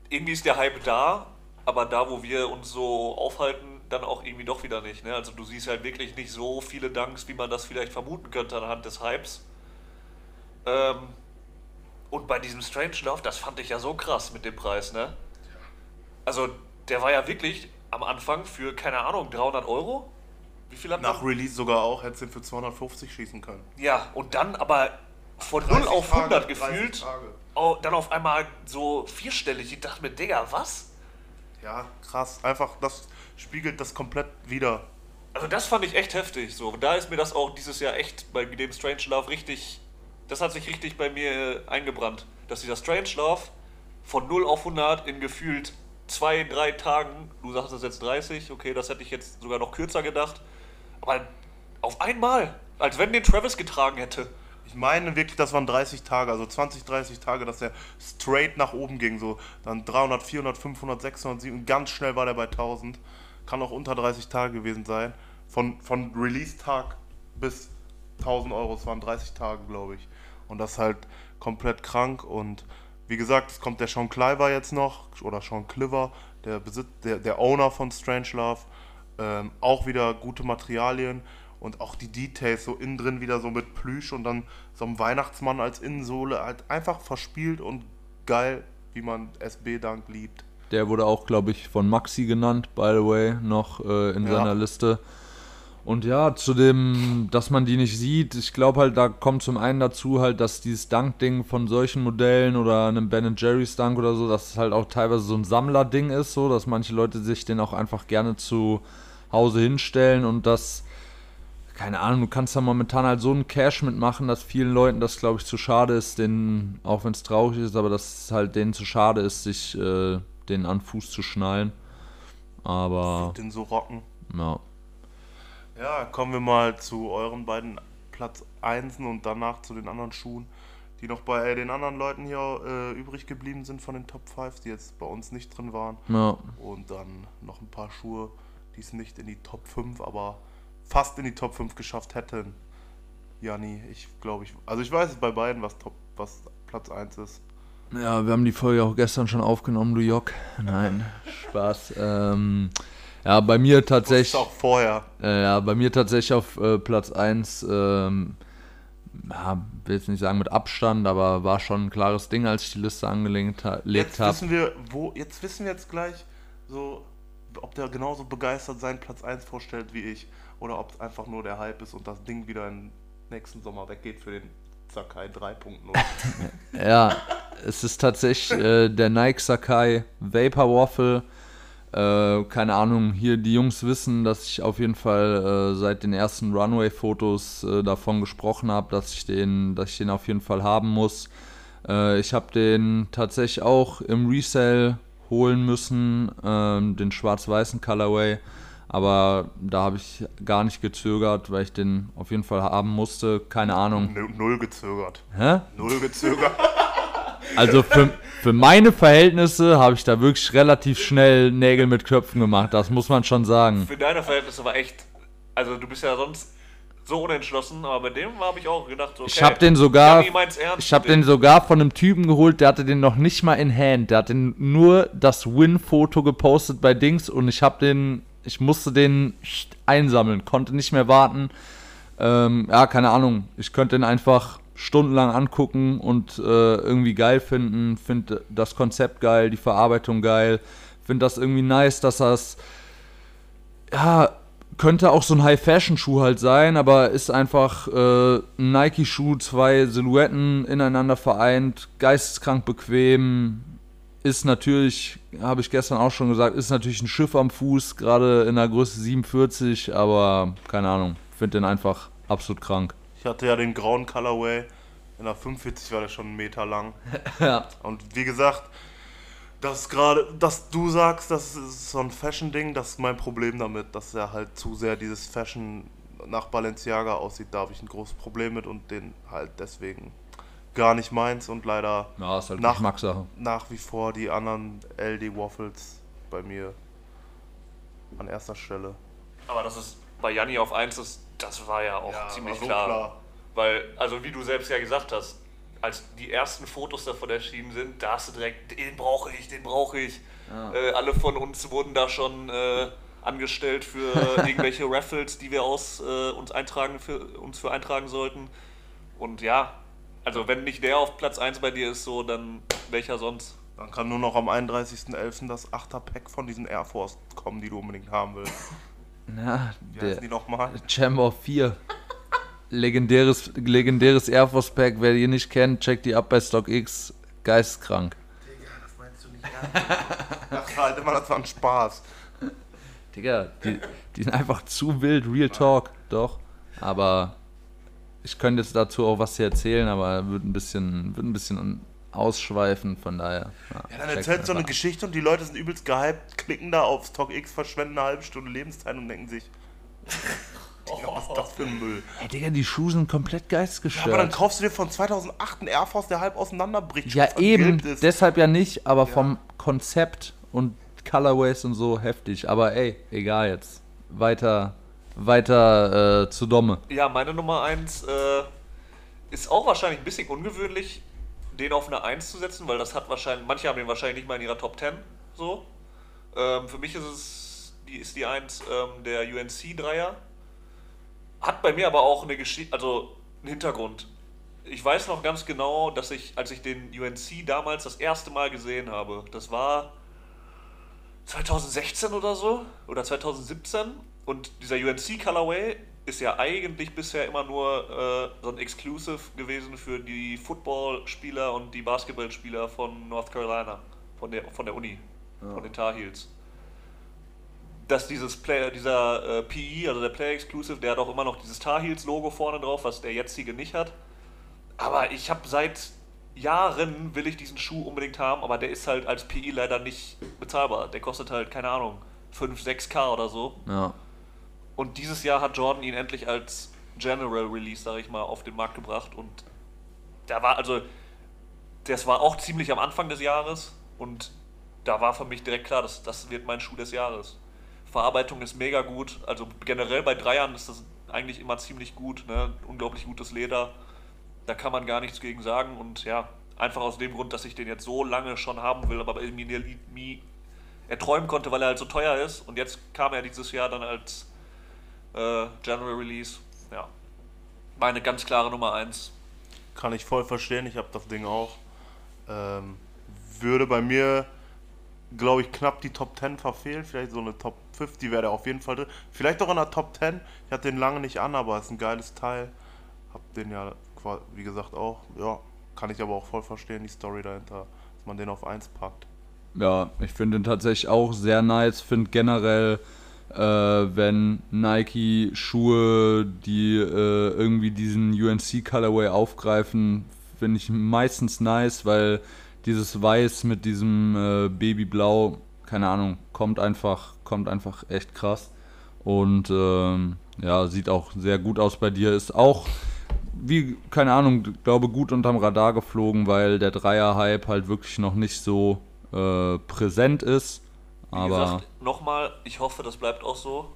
irgendwie ist der Hype da, aber da, wo wir uns so aufhalten, dann auch irgendwie doch wieder nicht. Ne? Also du siehst halt wirklich nicht so viele Danks, wie man das vielleicht vermuten könnte anhand des Hypes. Ähm, und bei diesem Strange Love, das fand ich ja so krass mit dem Preis, ne? Also der war ja wirklich am Anfang für, keine Ahnung, 300 Euro? Wie viel hat Nach man? Release sogar auch, hättest du ihn für 250 schießen können. Ja, und dann aber von 0 30 auf Tage, 100 30 gefühlt. Oh, dann auf einmal so vierstellig. Ich dachte mir, Digga, was? Ja, krass. Einfach, das spiegelt das komplett wieder. Also das fand ich echt heftig. So, da ist mir das auch dieses Jahr echt bei dem Strange Love richtig. Das hat sich richtig bei mir äh, eingebrannt. Dass dieser Strange Love von 0 auf 100 in gefühlt zwei, drei Tagen, du sagst das jetzt 30, okay, das hätte ich jetzt sogar noch kürzer gedacht, aber auf einmal, als wenn den Travis getragen hätte. Ich meine wirklich, das waren 30 Tage, also 20, 30 Tage, dass der straight nach oben ging. So dann 300, 400, 500, 600, 700. Ganz schnell war der bei 1000. Kann auch unter 30 Tage gewesen sein. Von, von Release-Tag bis 1000 Euro. Es waren 30 Tage, glaube ich. Und das ist halt komplett krank. Und wie gesagt, es kommt der Sean Cliver jetzt noch. Oder Sean Cliver, der, Besitz, der, der Owner von Strangelove. Ähm, auch wieder gute Materialien und auch die Details so innen drin wieder so mit Plüsch und dann so ein Weihnachtsmann als Innensohle halt einfach verspielt und geil, wie man SB Dank liebt. Der wurde auch, glaube ich, von Maxi genannt, by the way, noch äh, in Ja. seiner Liste. Und ja, zu dem, dass man die nicht sieht, ich glaube halt, da kommt zum einen dazu halt, dass dieses Dunk-Ding von solchen Modellen oder einem Ben Jerry's Dunk oder so, dass es halt auch teilweise so ein Sammlerding ist, so, dass manche Leute sich den auch einfach gerne zu Hause hinstellen und das, keine Ahnung, du kannst da momentan halt so einen Cash mitmachen, dass vielen Leuten das, glaube ich, zu schade ist, den, auch wenn es traurig ist, aber dass es halt denen zu schade ist, sich äh, den an Fuß zu schnallen. Aber, Den so rocken. ja. Ja, kommen wir mal zu euren beiden Platz 1 und danach zu den anderen Schuhen, die noch bei den anderen Leuten hier äh, übrig geblieben sind von den Top 5, die jetzt bei uns nicht drin waren. Ja, Und dann noch ein paar Schuhe, die es nicht in die Top 5, aber fast in die Top 5 geschafft hätten. Jani, ich glaube, ich. Also ich weiß es bei beiden, was Top, was Platz 1 ist. Ja, wir haben die Folge auch gestern schon aufgenommen, du Jock. Nein, Spaß. Ähm, ja, bei mir tatsächlich, auch vorher. äh, ja, bei mir tatsächlich auf äh, Platz 1, ähm, ja, will jetzt nicht sagen mit Abstand, aber war schon ein klares Ding, als ich die Liste angelegt ha legt Jetzt habe. wissen wir, wo, jetzt wissen wir jetzt gleich, so, ob der genauso begeistert seinen Platz 1 vorstellt wie ich. Oder ob es einfach nur der Hype ist und das Ding wieder im nächsten Sommer weggeht für den Sakai 3.0. *laughs* Ja, es ist tatsächlich äh, der Nike Sakai Vapor Waffle. Äh, keine Ahnung, hier die Jungs wissen, dass ich auf jeden Fall äh, seit den ersten Runway-Fotos äh, davon gesprochen habe, dass ich den, dass ich den auf jeden Fall haben muss. Äh, ich habe den tatsächlich auch im Resale holen müssen, ähm, den schwarz-weißen Colorway. Aber da habe ich gar nicht gezögert, weil ich den auf jeden Fall haben musste. Keine Ahnung. Null- Null gezögert. Hä? Null gezögert. *laughs* Also für, für meine Verhältnisse habe ich da wirklich relativ schnell Nägel mit Köpfen gemacht, das muss man schon sagen. Für deine Verhältnisse war echt. Also du bist ja sonst so unentschlossen, aber bei dem habe ich auch gedacht, so, okay, Ich habe den sogar, ich habe den sogar von einem Typen geholt, der hatte den noch nicht mal in Hand, der hat den nur das Win-Foto gepostet bei Dings und ich habe den, ich musste den einsammeln, konnte nicht mehr warten. Ähm, ja, keine Ahnung, ich könnte den einfach stundenlang angucken und äh, irgendwie geil finden. Finde das Konzept geil, die Verarbeitung geil. Finde das irgendwie nice, dass das ja könnte auch so ein High-Fashion-Schuh halt sein, aber ist einfach äh, ein Nike-Schuh, zwei Silhouetten ineinander vereint, geisteskrank bequem, ist natürlich, habe ich gestern auch schon gesagt, ist natürlich ein Schiff am Fuß, gerade in der Größe 47, aber keine Ahnung, finde den einfach absolut krank. Ich hatte ja den grauen Colorway, in der 45 war der schon einen Meter lang. *laughs* ja. Und wie gesagt, das gerade, dass du sagst, das ist so ein Fashion-Ding, das ist mein Problem damit, dass er halt zu sehr dieses Fashion nach Balenciaga aussieht. Da habe ich ein großes Problem mit und den halt deswegen gar nicht meins und leider Ja, ist halt Nach- nach wie vor die anderen LD Waffles bei mir an erster Stelle. Aber das ist bei Janni auf 1 ist, das war ja auch Ja, ziemlich so klar. klar. Weil, also wie du selbst ja gesagt hast, als die ersten Fotos davon erschienen sind, da hast du direkt, den brauche ich, den brauche ich. Äh, alle von uns wurden da schon äh, angestellt für *laughs* irgendwelche Raffles, die wir aus äh, uns eintragen für uns für eintragen sollten. Und ja, also wenn nicht der auf Platz 1 bei dir ist, so, dann welcher sonst? Dann kann nur noch am 31.11. das 8er Pack von diesen Air Force kommen, die du unbedingt haben willst. *laughs* Ja, Wie der die nochmal? Chamber 4. Legendäres, legendäres Air Force Pack, wer die nicht kennt, checkt die ab bei StockX. Geistkrank. Das meinst du nicht ernst? *laughs* halt immer, das war ein Spaß. Digga, die, die sind einfach zu wild, Real Talk, doch. Aber ich könnte jetzt dazu auch was hier erzählen, aber wird ein bisschen, wird ein bisschen ausschweifen, von daher. Ja, dann checkt erzählt so eine. Geschichte und die Leute sind übelst gehypt, klicken da auf StockX, verschwenden eine halbe Stunde Lebenszeit und denken sich, *laughs* Digga, was ist das für ein Müll? Ey, Digga, die Schuhe sind komplett Ja, aber dann geistgestört. kaufst du dir von 2008 einen Air Force, der halb auseinanderbricht. Ja, eben, deshalb ja nicht, aber vom Konzept und Colorways und so heftig. Aber ey, egal jetzt. Weiter, weiter äh, zu Domme. Ja, meine Nummer 1 äh, ist auch wahrscheinlich ein bisschen ungewöhnlich, den auf eine 1 zu setzen, weil das hat wahrscheinlich, manche haben den wahrscheinlich nicht mal in ihrer Top 10 so. Ähm, für mich ist es, die ist die 1 ähm, der UNC Dreier. Hat bei mir aber auch eine Geschichte, also einen Hintergrund. Ich weiß noch ganz genau, dass ich, als ich den UNC damals das erste Mal gesehen habe, das war 2016 oder so oder 2017 und dieser UNC Colorway ist ja eigentlich bisher immer nur äh, so ein Exclusive gewesen für die Footballspieler und die Basketballspieler von North Carolina, von der, von der Uni, von den Tar Heels. Dass dieses Player, dieser äh, PE, also der Player Exclusive, der hat auch immer noch dieses Tar Heels Logo vorne drauf, was der jetzige nicht hat. Aber ich habe seit Jahren will ich diesen Schuh unbedingt haben, aber der ist halt als PI leider nicht bezahlbar. Der kostet halt, keine Ahnung, 5, 6K oder so. Ja. Und dieses Jahr hat Jordan ihn endlich als General Release, sage ich mal, auf den Markt gebracht. Und da war also, das war auch ziemlich am Anfang des Jahres. Und da war für mich direkt klar, das, das wird mein Schuh des Jahres. Verarbeitung ist mega gut. Also generell bei Dreiern ist das eigentlich immer ziemlich gut. Ne? Unglaublich gutes Leder. Da kann man gar nichts gegen sagen. Und ja, einfach aus dem Grund, dass ich den jetzt so lange schon haben will, aber irgendwie nie, nie erträumen konnte, weil er halt so teuer ist. Und jetzt kam er dieses Jahr dann als äh, General Release. Ja. Meine ganz klare Nummer 1. Kann ich voll verstehen, ich habe das Ding auch. Ähm, würde bei mir, glaube ich, knapp die Top 10 verfehlen. Vielleicht so eine Top 50 wäre der auf jeden Fall drin. Vielleicht auch in der Top 10. Ich hatte den lange nicht an, aber es ist ein geiles Teil. Hab den ja, wie gesagt, auch. Ja, kann ich aber auch voll verstehen, die Story dahinter, dass man den auf 1 packt. Ja, ich finde ihn tatsächlich auch sehr nice. Finde generell, äh, wenn Nike Schuhe, die äh, irgendwie diesen UNC Colorway aufgreifen, finde ich meistens nice, weil dieses Weiß mit diesem äh, Babyblau, keine Ahnung, kommt einfach, kommt einfach echt krass. Und ähm, ja, sieht auch sehr gut aus bei dir. Ist auch wie, keine Ahnung, glaube gut unterm Radar geflogen, weil der Dreier-Hype halt wirklich noch nicht so äh, präsent ist. Wie Aber gesagt, nochmal, ich hoffe, das bleibt auch so.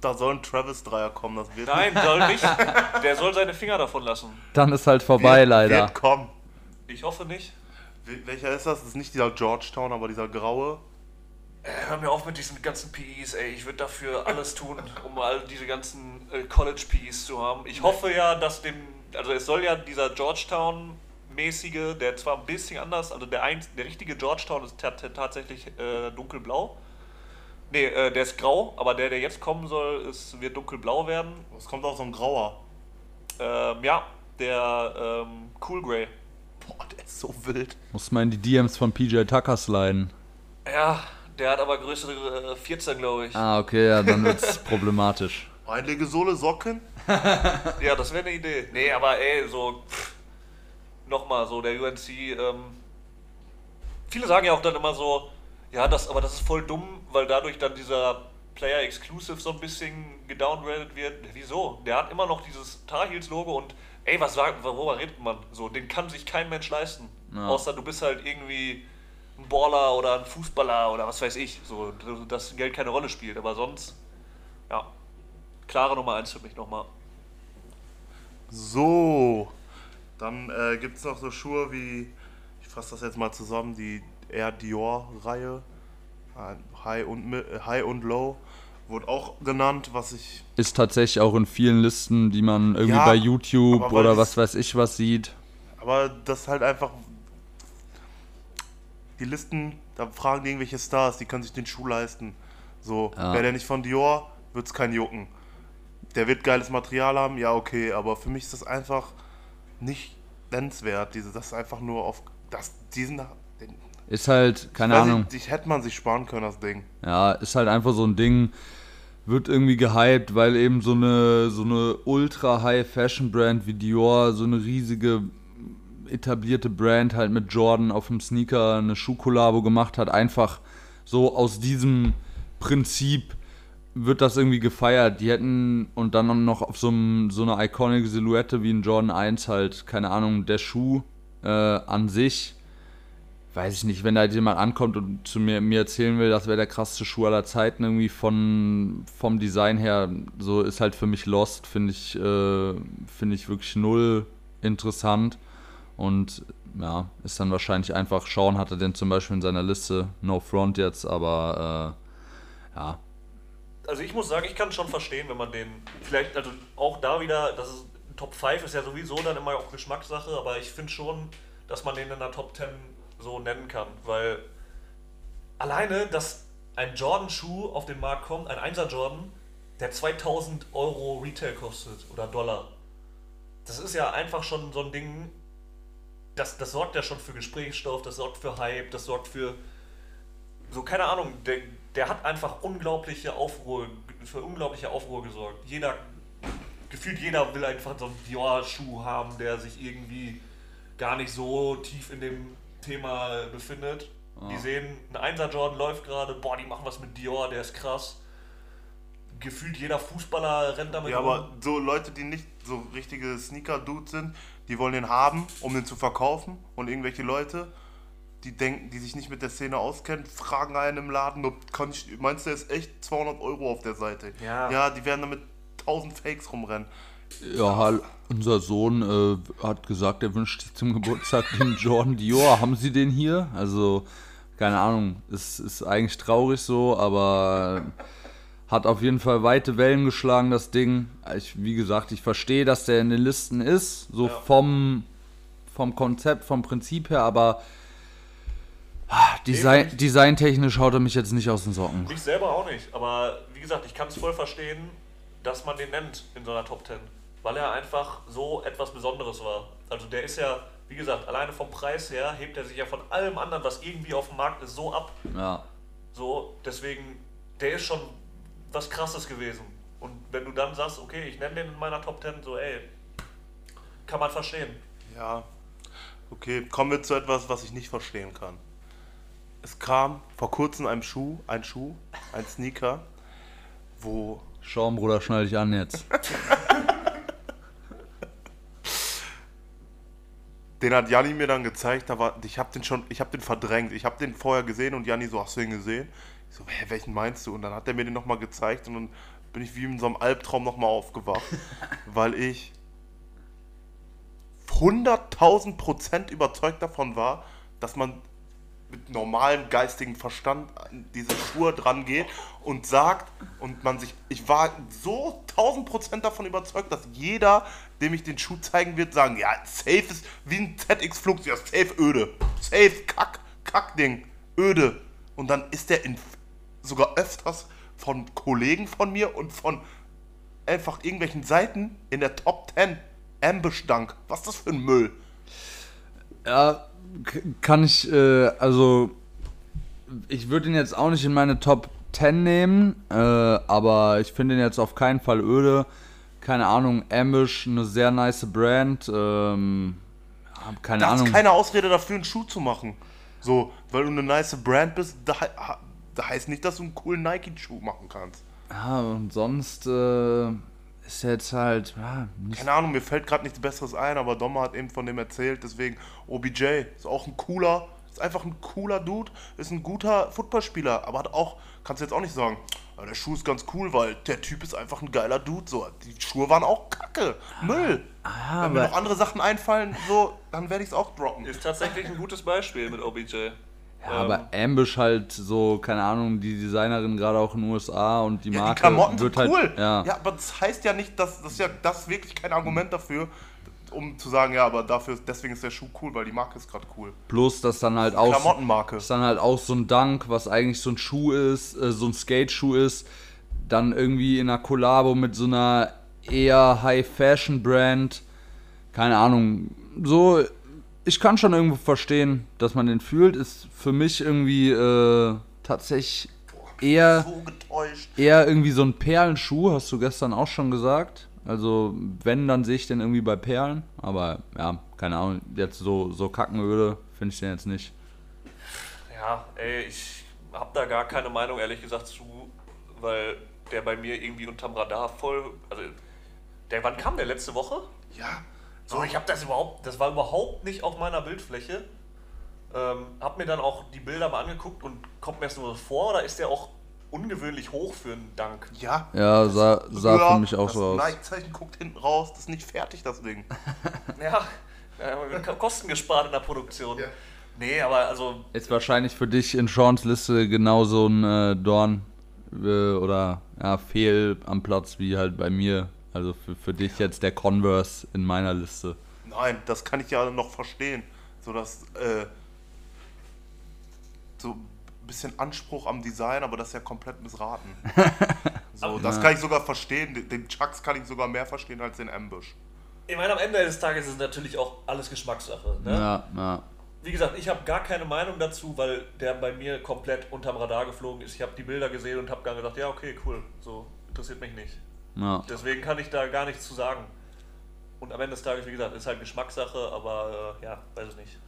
Da soll ein Travis-Dreier kommen, das wird, Nein, soll nicht. *laughs* Der soll seine Finger davon lassen. dann ist halt vorbei, wird, leider. Wird kommen. Ich hoffe nicht. Wel- Welcher ist das? Das ist nicht dieser Georgetown, aber dieser graue. Äh, Hör mir auf mit diesen ganzen PEs, ey. Ich würde dafür alles tun, um all diese ganzen äh, College PEs zu haben. Ich hoffe ja, dass dem also es soll ja dieser Georgetown-mäßige, der zwar ein bisschen anders, also der, ein, der richtige Georgetown ist tatsächlich äh, dunkelblau. Nee, äh, der ist grau, aber der, der jetzt kommen soll, ist, wird dunkelblau werden. Es kommt auch so ein grauer. Ähm, ja, der ähm, Cool Grey. Boah, der ist so wild. Muss man in die DMs von PJ Tucker sliden. Ja, der hat aber größere äh, 14, glaube ich. Ah, okay, ja, dann wird's *laughs* problematisch. Einlegesohle, Socken? Ja, das wäre eine Idee. Nee, aber ey, so. Nochmal, so der UNC. Ähm, viele sagen ja auch dann immer so, ja, das, aber das ist voll dumm, weil dadurch dann dieser Player Exclusive so ein bisschen gedowngradet wird. Wieso? Der hat immer noch dieses Tar Heels Logo und ey, was sagt, worüber redet man? So, den kann sich kein Mensch leisten. Ja. Außer du bist halt irgendwie ein Baller oder ein Fußballer oder was weiß ich. So, dass Geld keine Rolle spielt. Aber sonst, ja, klare Nummer 1 für mich nochmal. So. Dann äh, gibt es noch so Schuhe wie, ich fasse das jetzt mal zusammen, die Air Dior-Reihe. Äh, High und, äh, High und Low. Wurde auch genannt, was ich. Ist tatsächlich auch in vielen Listen, die man irgendwie Ja, bei YouTube oder was weiß ich was sieht. Aber das halt einfach. Die Listen, da fragen die irgendwelche Stars, die können sich den Schuh leisten. So, Ja. wäre der nicht von Dior, wird es kein Jucken. Der wird geiles Material haben, ja, okay, aber für mich ist das einfach nicht nennenswert. Diese, das ist einfach nur auf. Das, diesen. Ist halt, keine weiß Ahnung. Ich, ich hätte man sich sparen können, das Ding. Ja, ist halt einfach so ein Ding, wird irgendwie gehypt, weil eben so eine, so eine ultra-high-Fashion-Brand wie Dior, so eine riesige etablierte Brand halt mit Jordan auf dem Sneaker eine Schuhkollabo gemacht hat. Einfach so aus diesem Prinzip wird das irgendwie gefeiert. Die hätten und dann noch auf so, einem, so einer iconic Silhouette wie ein Jordan 1 halt, keine Ahnung, der Schuh äh, an sich weiß ich nicht, wenn da jemand ankommt und zu mir, mir erzählen will, das wäre der krasseste Schuh aller Zeiten, irgendwie von, vom Design her, so ist halt für mich Lost, finde ich, äh, finde ich wirklich null interessant. Und ja, ist dann wahrscheinlich einfach, Sean hatte den zum Beispiel in seiner Liste, No Front jetzt, aber äh, ja, Also ich muss sagen, ich kann schon verstehen, wenn man den vielleicht, also auch da wieder, das ist Top 5 ist ja sowieso dann immer auch Geschmackssache, aber ich finde schon, dass man den in der Top 10 so nennen kann, weil alleine, dass ein Jordan-Schuh auf den Markt kommt, ein 1er Jordan, der 2000 Euro Retail kostet oder Dollar. Das ist ja einfach schon so ein Ding, das, das sorgt ja schon für Gesprächsstoff, das sorgt für Hype, das sorgt für so, keine Ahnung, der, der hat einfach unglaubliche Aufruhr, für unglaubliche Aufruhr gesorgt. Jeder, gefühlt jeder will einfach so einen Dior-Schuh haben, der sich irgendwie gar nicht so tief in dem Thema befindet. Die sehen, ein 1er Jordan läuft gerade, boah, die machen was mit Dior, der ist krass. Gefühlt jeder Fußballer rennt damit Ja, rum. aber so Leute, die nicht so richtige Sneaker-Dudes sind, die wollen den haben, um den zu verkaufen. Und irgendwelche Leute, die denken, die sich nicht mit der Szene auskennen, fragen einen im Laden, ob, kann ich, meinst du, der ist echt 200 Euro auf der Seite? Ja. Ja, die werden damit 1000 Fakes rumrennen. Ja, hall- unser Sohn äh, hat gesagt, er wünscht sich zum Geburtstag den *laughs* Jordan Dior. Haben Sie den hier? Also, keine Ahnung, es ist eigentlich traurig so, aber hat auf jeden Fall weite Wellen geschlagen, das Ding. Ich, wie gesagt, ich verstehe, dass der in den Listen ist, so Ja. vom, vom Konzept, vom Prinzip her, aber ah, Design, designtechnisch haut er mich jetzt nicht aus den Socken. Ich selber auch nicht, aber wie gesagt, ich kann es voll verstehen, dass man den nennt in so einer Top 10, weil er einfach so etwas Besonderes war. Also der ist ja, wie gesagt, alleine vom Preis her hebt er sich ja von allem anderen, was irgendwie auf dem Markt ist, so ab. Ja. So, deswegen, der ist schon was krasses gewesen. Und wenn du dann sagst, okay, ich nenne den in meiner Top 10, so ey, kann man verstehen. Ja. Okay, kommen wir zu etwas, was ich nicht verstehen kann. Es kam vor kurzem ein Schuh, ein Schuh, ein Sneaker, wo Schaum, Bruder, schnall dich an jetzt. *laughs* Den hat Janni mir dann gezeigt, da war, ich habe den schon, ich habe den verdrängt. Ich habe den vorher gesehen und Janni so, hast du den gesehen? Ich so, hä, welchen meinst du? Und dann hat er mir den nochmal gezeigt und dann bin ich wie in so einem Albtraum nochmal aufgewacht. *laughs* weil ich 100.000 Prozent überzeugt davon war, dass man, mit normalem geistigen Verstand an diese Schuhe dran geht und sagt und man sich, ich war so 1000 Prozent davon überzeugt, dass jeder, dem ich den Schuh zeigen wird, sagen, ja, safe ist wie ein ZX Flux, ja, safe öde, safe Kack, Kackding, öde. Und dann ist der in, sogar öfters von Kollegen von mir und von einfach irgendwelchen Seiten in der Top 10 Ambush-Dank. Was ist das für ein Müll? Ja, kann ich, äh, also ich würde ihn jetzt auch nicht in meine Top 10 nehmen, äh, aber ich finde ihn jetzt auf keinen Fall öde. Keine Ahnung, Ambush, eine sehr nice Brand. Ähm, keine Da Ahnung. ist keine Ausrede dafür, einen Schuh zu machen. So, weil du eine nice Brand bist, da, da heißt nicht, dass du einen coolen Nike-Schuh machen kannst. Ja, und sonst äh, ist jetzt halt, ja, nicht Keine Ahnung, mir fällt gerade nichts Besseres ein, aber Dommer hat eben von dem erzählt, deswegen OBJ ist auch ein cooler, ist einfach ein cooler Dude, ist ein guter Footballspieler, aber hat auch, kannst du jetzt auch nicht sagen, "Ja, der Schuh ist ganz cool, weil der Typ ist einfach ein geiler Dude, so. Die Schuhe waren auch kacke, Müll. Wenn mir noch andere Sachen einfallen, so, dann werde ich es auch droppen. Ist tatsächlich ein gutes Beispiel mit OBJ. Ja, aber Ambush halt so, keine Ahnung, die Designerin gerade auch in den USA und die Ja, Marke die Klamotten wird sind halt, cool. ja, ja, aber das heißt ja nicht, dass das ist ja das ist wirklich kein Argument dafür, um zu sagen, ja, aber dafür deswegen ist der Schuh cool, weil die Marke ist gerade cool. plus dass dann halt auch Klamottenmarke. ist dann halt auch so ein Dunk, was eigentlich so ein Schuh ist, äh, so ein Skate-Schuh ist, dann irgendwie in einer Kollabo mit so einer eher High-Fashion-Brand, keine Ahnung, so, ich kann schon irgendwo verstehen, dass man den fühlt, ist für mich irgendwie äh, tatsächlich eher So getäuscht. eher irgendwie so ein Perlenschuh, hast du gestern auch schon gesagt. Also, wenn, dann sehe ich den irgendwie bei Perlen. Aber ja, keine Ahnung, jetzt so, so Kackenöde finde ich den jetzt nicht. Ja, ey, ich hab da gar keine Meinung, ehrlich gesagt, zu, weil der bei mir irgendwie unterm Radar voll. Also, der, wann kam der letzte Woche? Ja. So, ich habe das überhaupt, das war überhaupt nicht auf meiner Bildfläche. Ähm, hab mir dann auch die Bilder mal angeguckt und kommt mir das nur so vor, oder ist der auch ungewöhnlich hoch für einen Dank? Ja. Ja, sah, sah für mich auch das so aus. Nike-Zeichen guckt hinten raus, das ist nicht fertig, das Ding. *laughs* Ja, äh, Kosten gespart in der Produktion. Ja. Nee, aber also, Ist wahrscheinlich für dich in Seans Liste genauso ein äh, Dorn äh, oder ja, Fehl am Platz wie halt bei mir. Also für, für dich jetzt der Converse in meiner Liste. Nein, das kann ich ja noch verstehen. So dass, äh, so ein bisschen Anspruch am Design, aber das ist ja komplett missraten. *laughs* So, das kann ich sogar verstehen. Den- Den Chucks kann ich sogar mehr verstehen als den Ambush. ich meine, am Ende des Tages ist es natürlich auch alles Geschmackssache. Ne? Ja, ja. Wie gesagt, ich habe gar keine Meinung dazu, weil der bei mir komplett unterm Radar geflogen ist. Ich habe die Bilder gesehen und habe dann gesagt, ja, okay, cool, so interessiert mich nicht. Ja. Deswegen kann ich da gar nichts zu sagen. Und am Ende des Tages, wie gesagt, ist halt Geschmackssache, aber äh, ja, weiß ich nicht.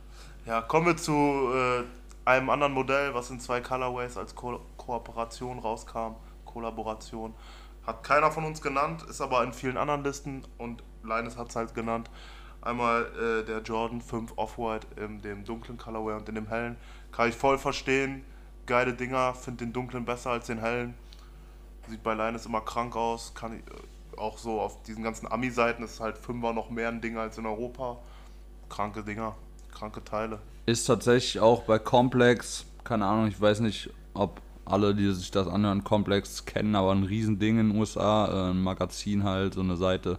Ja, kommen wir zu äh, einem anderen Modell, was in zwei Colorways als Ko Kooperation rauskam. Kollaboration. Hat keiner von uns genannt, ist aber in vielen anderen Listen und Linus hat es halt genannt. Einmal äh, der Jordan 5 Off-White in dem dunklen Colorway und in dem hellen. Kann ich voll verstehen. Geile Dinger, finde den dunklen besser als den hellen. Sieht bei Linus immer krank aus. Kann äh, auch so auf diesen ganzen Ami-Seiten ist halt 5er noch mehr ein Ding als in Europa. Kranke Dinger, kranke Teile. Ist tatsächlich auch bei Complex, keine Ahnung, ich weiß nicht, ob alle, die sich das anhören, Complex kennen, aber ein Riesending in den USA, äh, ein Magazin halt, so eine Seite.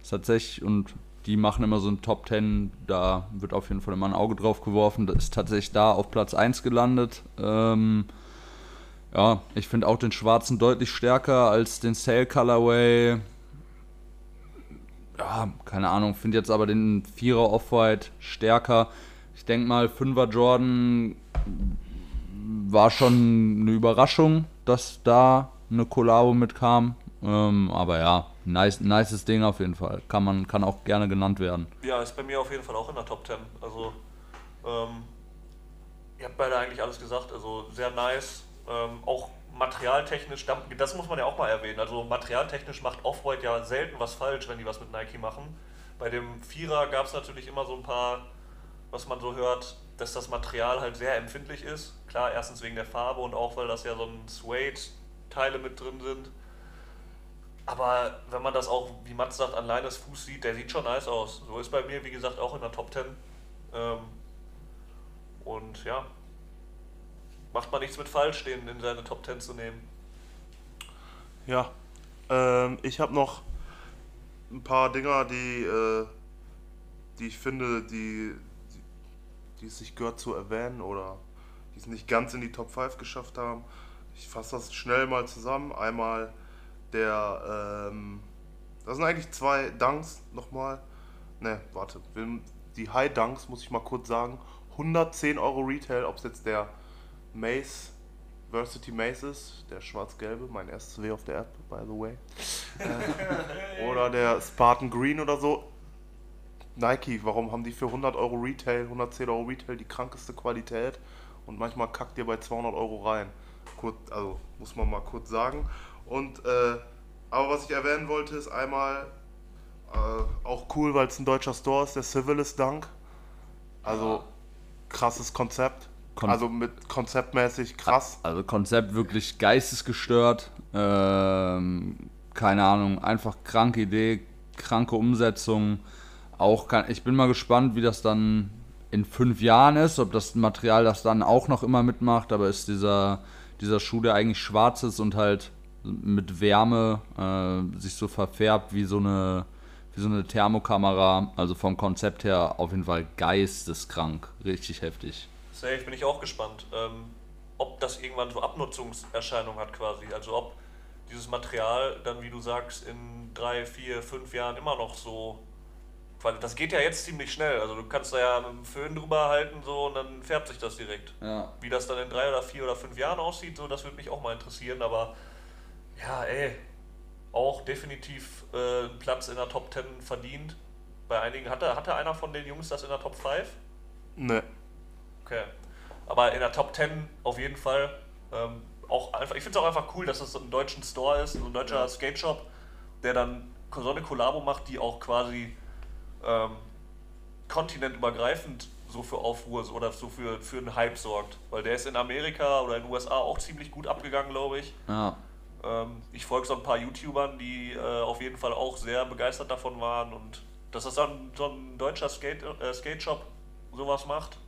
Ist tatsächlich, und die machen immer so ein Top 10, da wird auf jeden Fall immer ein Auge drauf geworfen, ist tatsächlich da auf Platz 1 gelandet. Ähm, ja, ich finde auch den schwarzen deutlich stärker als den Sale Colorway. Ja, keine Ahnung, finde jetzt aber den Vierer Off-White stärker. Ich denke mal, Fünfer Jordan war schon eine Überraschung, dass da eine Kollabo mitkam. Ähm, aber ja, nice, nices Ding auf jeden Fall. Kann man, kann auch gerne genannt werden. Ja, ist bei mir auf jeden Fall auch in der Top 10. Also, ähm, ihr habt beide eigentlich alles gesagt. Also, sehr nice. Ähm, auch materialtechnisch, da- das muss man ja auch mal erwähnen. Also, materialtechnisch macht Off-White ja selten was falsch, wenn die was mit Nike machen. Bei dem Vierer gab es natürlich immer so ein paar, was man so hört, dass das Material halt sehr empfindlich ist. Klar, erstens wegen der Farbe und auch, weil das ja so ein Suede-Teile mit drin sind. Aber wenn man das auch, wie Mats sagt, an Leines Fuß sieht, der sieht schon nice aus. So ist bei mir, wie gesagt, auch in der Top 10. Ähm, und ja, macht man nichts mit falsch, den in seine Top 10 zu nehmen. Ja, ähm, ich habe noch ein paar Dinger, die, äh, die ich finde, die, die, die es sich gehört zu erwähnen oder die es nicht ganz in die Top 5 geschafft haben. Ich fasse das schnell mal zusammen. Einmal der, ähm, das sind eigentlich zwei Dunks nochmal. Ne, warte, die High Dunks muss ich mal kurz sagen. 110 Euro Retail, ob es jetzt der Mace Varsity Maces, der schwarz-gelbe, mein erstes W auf der App, by the way. Äh, oder der Spartan Green oder so. Nike, warum haben die für 100 Euro Retail, 110 Euro Retail die krankeste Qualität und manchmal kackt ihr bei 200 Euro rein? Kurz, also muss man mal kurz sagen. Und, äh, aber was ich erwähnen wollte, ist einmal äh, auch cool, weil es ein deutscher Store ist, der Civilis Dunk. Also krasses Konzept. Kon also mit konzeptmäßig krass. Also Konzept wirklich geistesgestört. Ähm, keine Ahnung, einfach kranke Idee, kranke Umsetzung. Auch kann, ich bin mal gespannt, wie das dann in fünf Jahren ist, ob das Material das dann auch noch immer mitmacht, aber ist dieser, dieser Schuh, der eigentlich schwarz ist und halt mit Wärme äh, sich so verfärbt wie so eine wie so eine Thermokamera, also vom Konzept her auf jeden Fall geisteskrank, richtig heftig. Safe, bin ich auch gespannt, ähm, ob das irgendwann so Abnutzungserscheinungen hat quasi. Also ob dieses Material dann, wie du sagst, in drei, vier, fünf Jahren immer noch so. Das geht ja jetzt ziemlich schnell. Also du kannst da ja mit dem Föhn drüber halten so und dann färbt sich das direkt. Ja. Wie das dann in drei oder vier oder fünf Jahren aussieht, so das würde mich auch mal interessieren. Aber ja, ey, auch definitiv äh, einen Platz in der Top 10 verdient. Bei einigen hatte, hatte einer von den Jungs das in der Top 5? Ne. Okay. Aber in der Top 10 auf jeden Fall. Ähm, auch einfach, ich finde es auch einfach cool, dass es so ein deutschen Store ist, so ein deutscher ja. Skate Shop, der dann so eine Kollabo macht, die auch quasi ähm, kontinentübergreifend so für Aufruhr oder so für, für einen Hype sorgt. Weil der ist in Amerika oder in den USA auch ziemlich gut abgegangen, glaube ich. Ja. Ähm, ich folge so ein paar YouTubern, die äh, auf jeden Fall auch sehr begeistert davon waren und dass das dann so ein deutscher Skate, äh, Skate Shop sowas macht,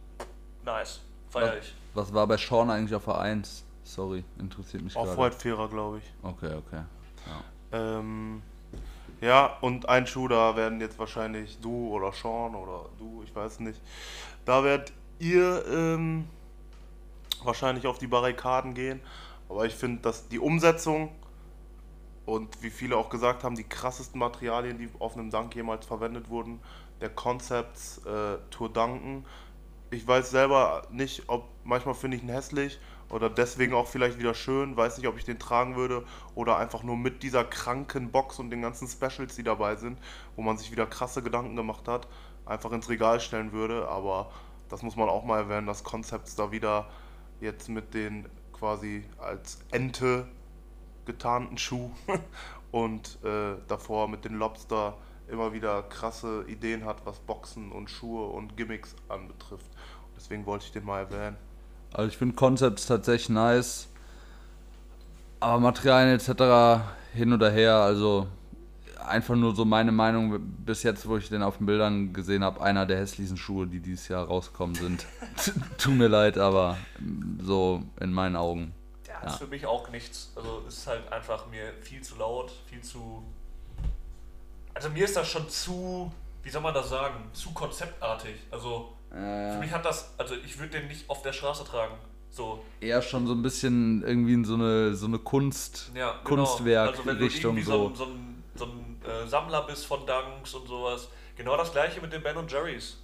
Nice. Feier ich. Was war bei Sean eigentlich auf der 1? Sorry, interessiert mich gerade. Auf White glaube ich. Okay, okay. Ja. Ähm, ja, und ein Schuh, da werden jetzt wahrscheinlich du oder Sean oder du, ich weiß nicht, da werdet ihr ähm, wahrscheinlich auf die Barrikaden gehen. Aber ich finde, dass die Umsetzung und wie viele auch gesagt haben, die krassesten Materialien, die auf einem Dank jemals verwendet wurden, der Concepts äh, Tour Danken, ich weiß selber nicht, ob manchmal finde ich ihn hässlich oder deswegen auch vielleicht wieder schön, weiß nicht, ob ich den tragen würde oder einfach nur mit dieser kranken Box und den ganzen Specials, die dabei sind, wo man sich wieder krasse Gedanken gemacht hat, einfach ins Regal stellen würde, aber das muss man auch mal erwähnen, dass Concepts da wieder jetzt mit den quasi als Ente getarnten Schuh *laughs* und äh, davor mit den Lobster immer wieder krasse Ideen hat, was Boxen und Schuhe und Gimmicks anbetrifft. Deswegen wollte ich den mal erwähnen. Also ich finde Concepts tatsächlich nice. Aber Materialien etc. hin oder her, also einfach nur so meine Meinung bis jetzt, wo ich den auf den Bildern gesehen habe, einer der hässlichsten Schuhe, die dieses Jahr rausgekommen sind. *laughs* Tut mir leid, aber so in meinen Augen. Ja, ist für mich auch nichts. Also ist halt einfach mir viel zu laut, viel zu. Also mir ist das schon zu, wie soll man das sagen, zu konzeptartig. Also äh, Für mich hat das, also ich würde den nicht auf der Straße tragen. So. Eher schon so ein bisschen irgendwie in so eine, so eine Kunst, ja, genau. Kunstwerk-Richtung. Also so. so ein, so ein äh, Sammler bist von Dunks und sowas. Genau das gleiche mit den Ben und Jerry's.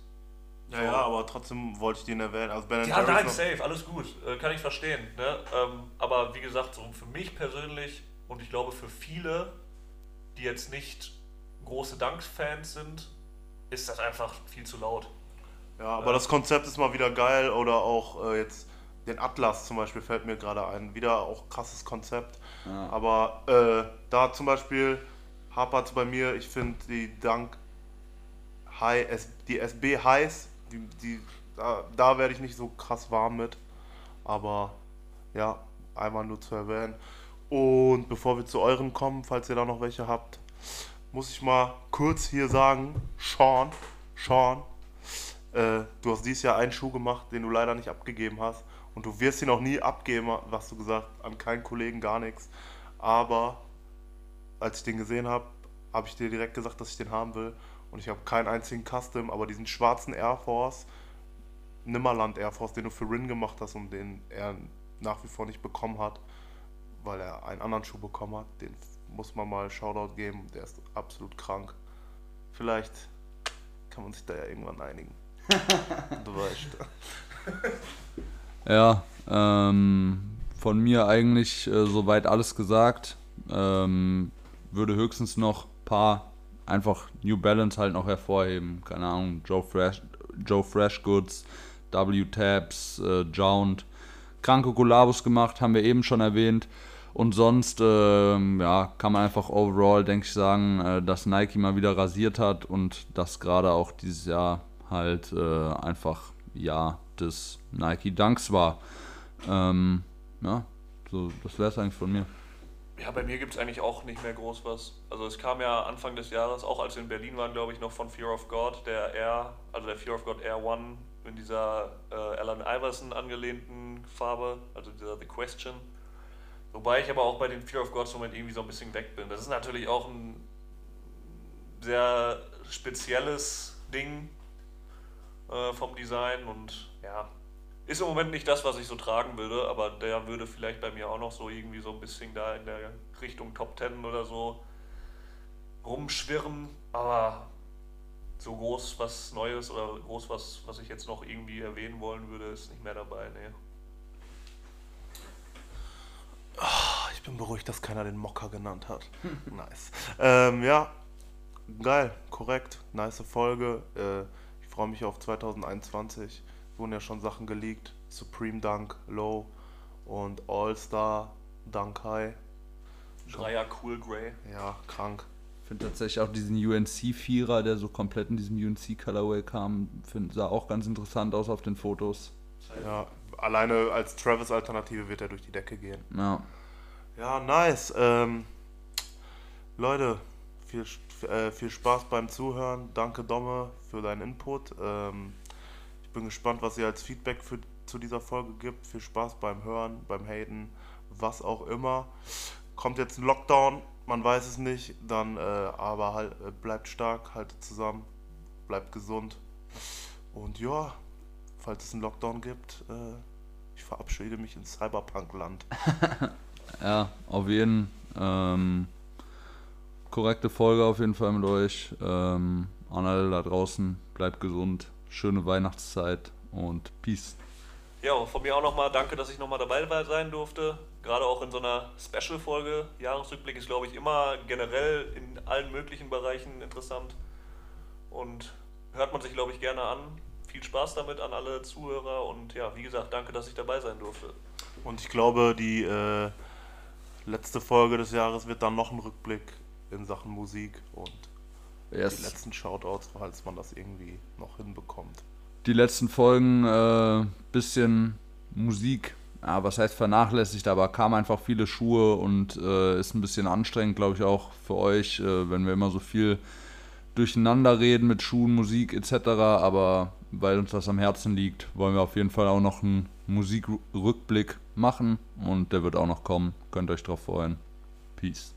Ja, so. ja, aber trotzdem wollte ich den erwähnen. Also ben ja, nein, safe, alles gut. Äh, kann ich verstehen. Ne? Ähm, aber wie gesagt, so für mich persönlich und ich glaube für viele, die jetzt nicht große Dunks-Fans sind, ist das einfach viel zu laut. Ja, aber das Konzept ist mal wieder geil oder auch äh, jetzt den Atlas zum Beispiel fällt mir gerade ein. Wieder auch krasses Konzept. Ja. Aber äh, da zum Beispiel hapert es bei mir, ich finde die Dank High, die SB Highs, die, die, da, da werde ich nicht so krass warm mit. Aber ja, einmal nur zu erwähnen. Und bevor wir zu euren kommen, falls ihr da noch welche habt, muss ich mal kurz hier sagen, Sean, Sean, äh, du hast dieses Jahr einen Schuh gemacht, den du leider nicht abgegeben hast. Und du wirst ihn auch nie abgeben, was du gesagt, an keinen Kollegen gar nichts. Aber als ich den gesehen habe, habe ich dir direkt gesagt, dass ich den haben will. Und ich habe keinen einzigen Custom, aber diesen schwarzen Air Force, Nimmerland Air Force, den du für Rin gemacht hast und den er nach wie vor nicht bekommen hat, weil er einen anderen Schuh bekommen hat, den muss man mal Shoutout geben. Der ist absolut krank. Vielleicht kann man sich da ja irgendwann einigen. *laughs* du weißt. Ja, ähm, von mir eigentlich äh, soweit alles gesagt. Ähm, würde höchstens noch ein paar einfach New Balance halt noch hervorheben. Keine Ahnung, Joe Fresh, Joe Fresh Goods, W-Tabs, äh, Jound. Kranke Kollabos gemacht, haben wir eben schon erwähnt. Und sonst, ähm, ja, kann man einfach overall, denke ich, sagen, äh, dass Nike mal wieder rasiert hat und dass gerade auch dieses Jahr halt äh, einfach Jahr des Nike Dunks war. Ähm, ja, so, das wäre es eigentlich von mir. Ja, bei mir gibt es eigentlich auch nicht mehr groß was. Also es kam ja Anfang des Jahres, auch als wir in Berlin waren, glaube ich, noch von Fear of God, der Air, also der Fear of God Air One in dieser äh, Alan Iverson angelehnten Farbe, also dieser The Question. Wobei ich aber auch bei den Fear of Gods Moment irgendwie so ein bisschen weg bin. Das ist natürlich auch ein sehr spezielles Ding äh, vom Design und ja, ist im Moment nicht das, was ich so tragen würde, aber der würde vielleicht bei mir auch noch so irgendwie so ein bisschen da in der Richtung Top Ten oder so rumschwirren. Aber so groß was Neues oder groß was, was ich jetzt noch irgendwie erwähnen wollen würde, ist nicht mehr dabei. Nee. Oh, ich bin beruhigt, dass keiner den Mocker genannt hat. nice. Ähm, ja, geil, korrekt. Nice Folge. Äh, ich freue mich auf 2021 wurden ja schon Sachen geleakt. Supreme Dunk, Low und All-Star Dunk High. Dreier Cool Grey. Ja, krank. Ich finde tatsächlich auch diesen UNC-Vierer, der so komplett in diesem UNC-Colorway kam, find, sah auch ganz interessant aus auf den Fotos. Ja, alleine als Travis-Alternative wird er durch die Decke gehen. Ja. Ja, nice. Ähm, Leute, viel, äh, viel Spaß beim Zuhören. Danke, Domme, für deinen Input. Ähm, bin gespannt, was ihr als Feedback für, zu dieser Folge gibt. Viel Spaß beim Hören, beim Haten, was auch immer. Kommt jetzt ein Lockdown, man weiß es nicht, dann äh, aber halt, äh, bleibt stark, haltet zusammen, bleibt gesund. Und ja, falls es einen Lockdown gibt, äh, ich verabschiede mich ins Cyberpunk-Land. *laughs* ja, auf jeden ähm, korrekte Folge auf jeden Fall mit euch. Ähm, an alle da draußen, bleibt gesund schöne Weihnachtszeit und Peace. Ja, von mir auch nochmal danke, dass ich nochmal dabei sein durfte. Gerade auch in so einer Special-Folge. Jahresrückblick ist, glaube ich, immer generell in allen möglichen Bereichen interessant. Und hört man sich, glaube ich, gerne an. Viel Spaß damit an alle Zuhörer. Und ja, wie gesagt, danke, dass ich dabei sein durfte. Und ich glaube, die äh, letzte Folge des Jahres wird dann noch ein Rückblick in Sachen Musik und yes. die letzten Shoutouts, falls man das irgendwie noch hinbekommt. Die letzten Folgen, äh, bisschen Musik, ja, was heißt vernachlässigt, aber kam einfach viele Schuhe und äh, ist ein bisschen anstrengend, glaube ich, auch für euch, äh, wenn wir immer so viel durcheinander reden mit Schuhen, Musik etc. Aber weil uns das am Herzen liegt, wollen wir auf jeden Fall auch noch einen Musikrückblick machen und der wird auch noch kommen. Könnt euch drauf freuen. Peace.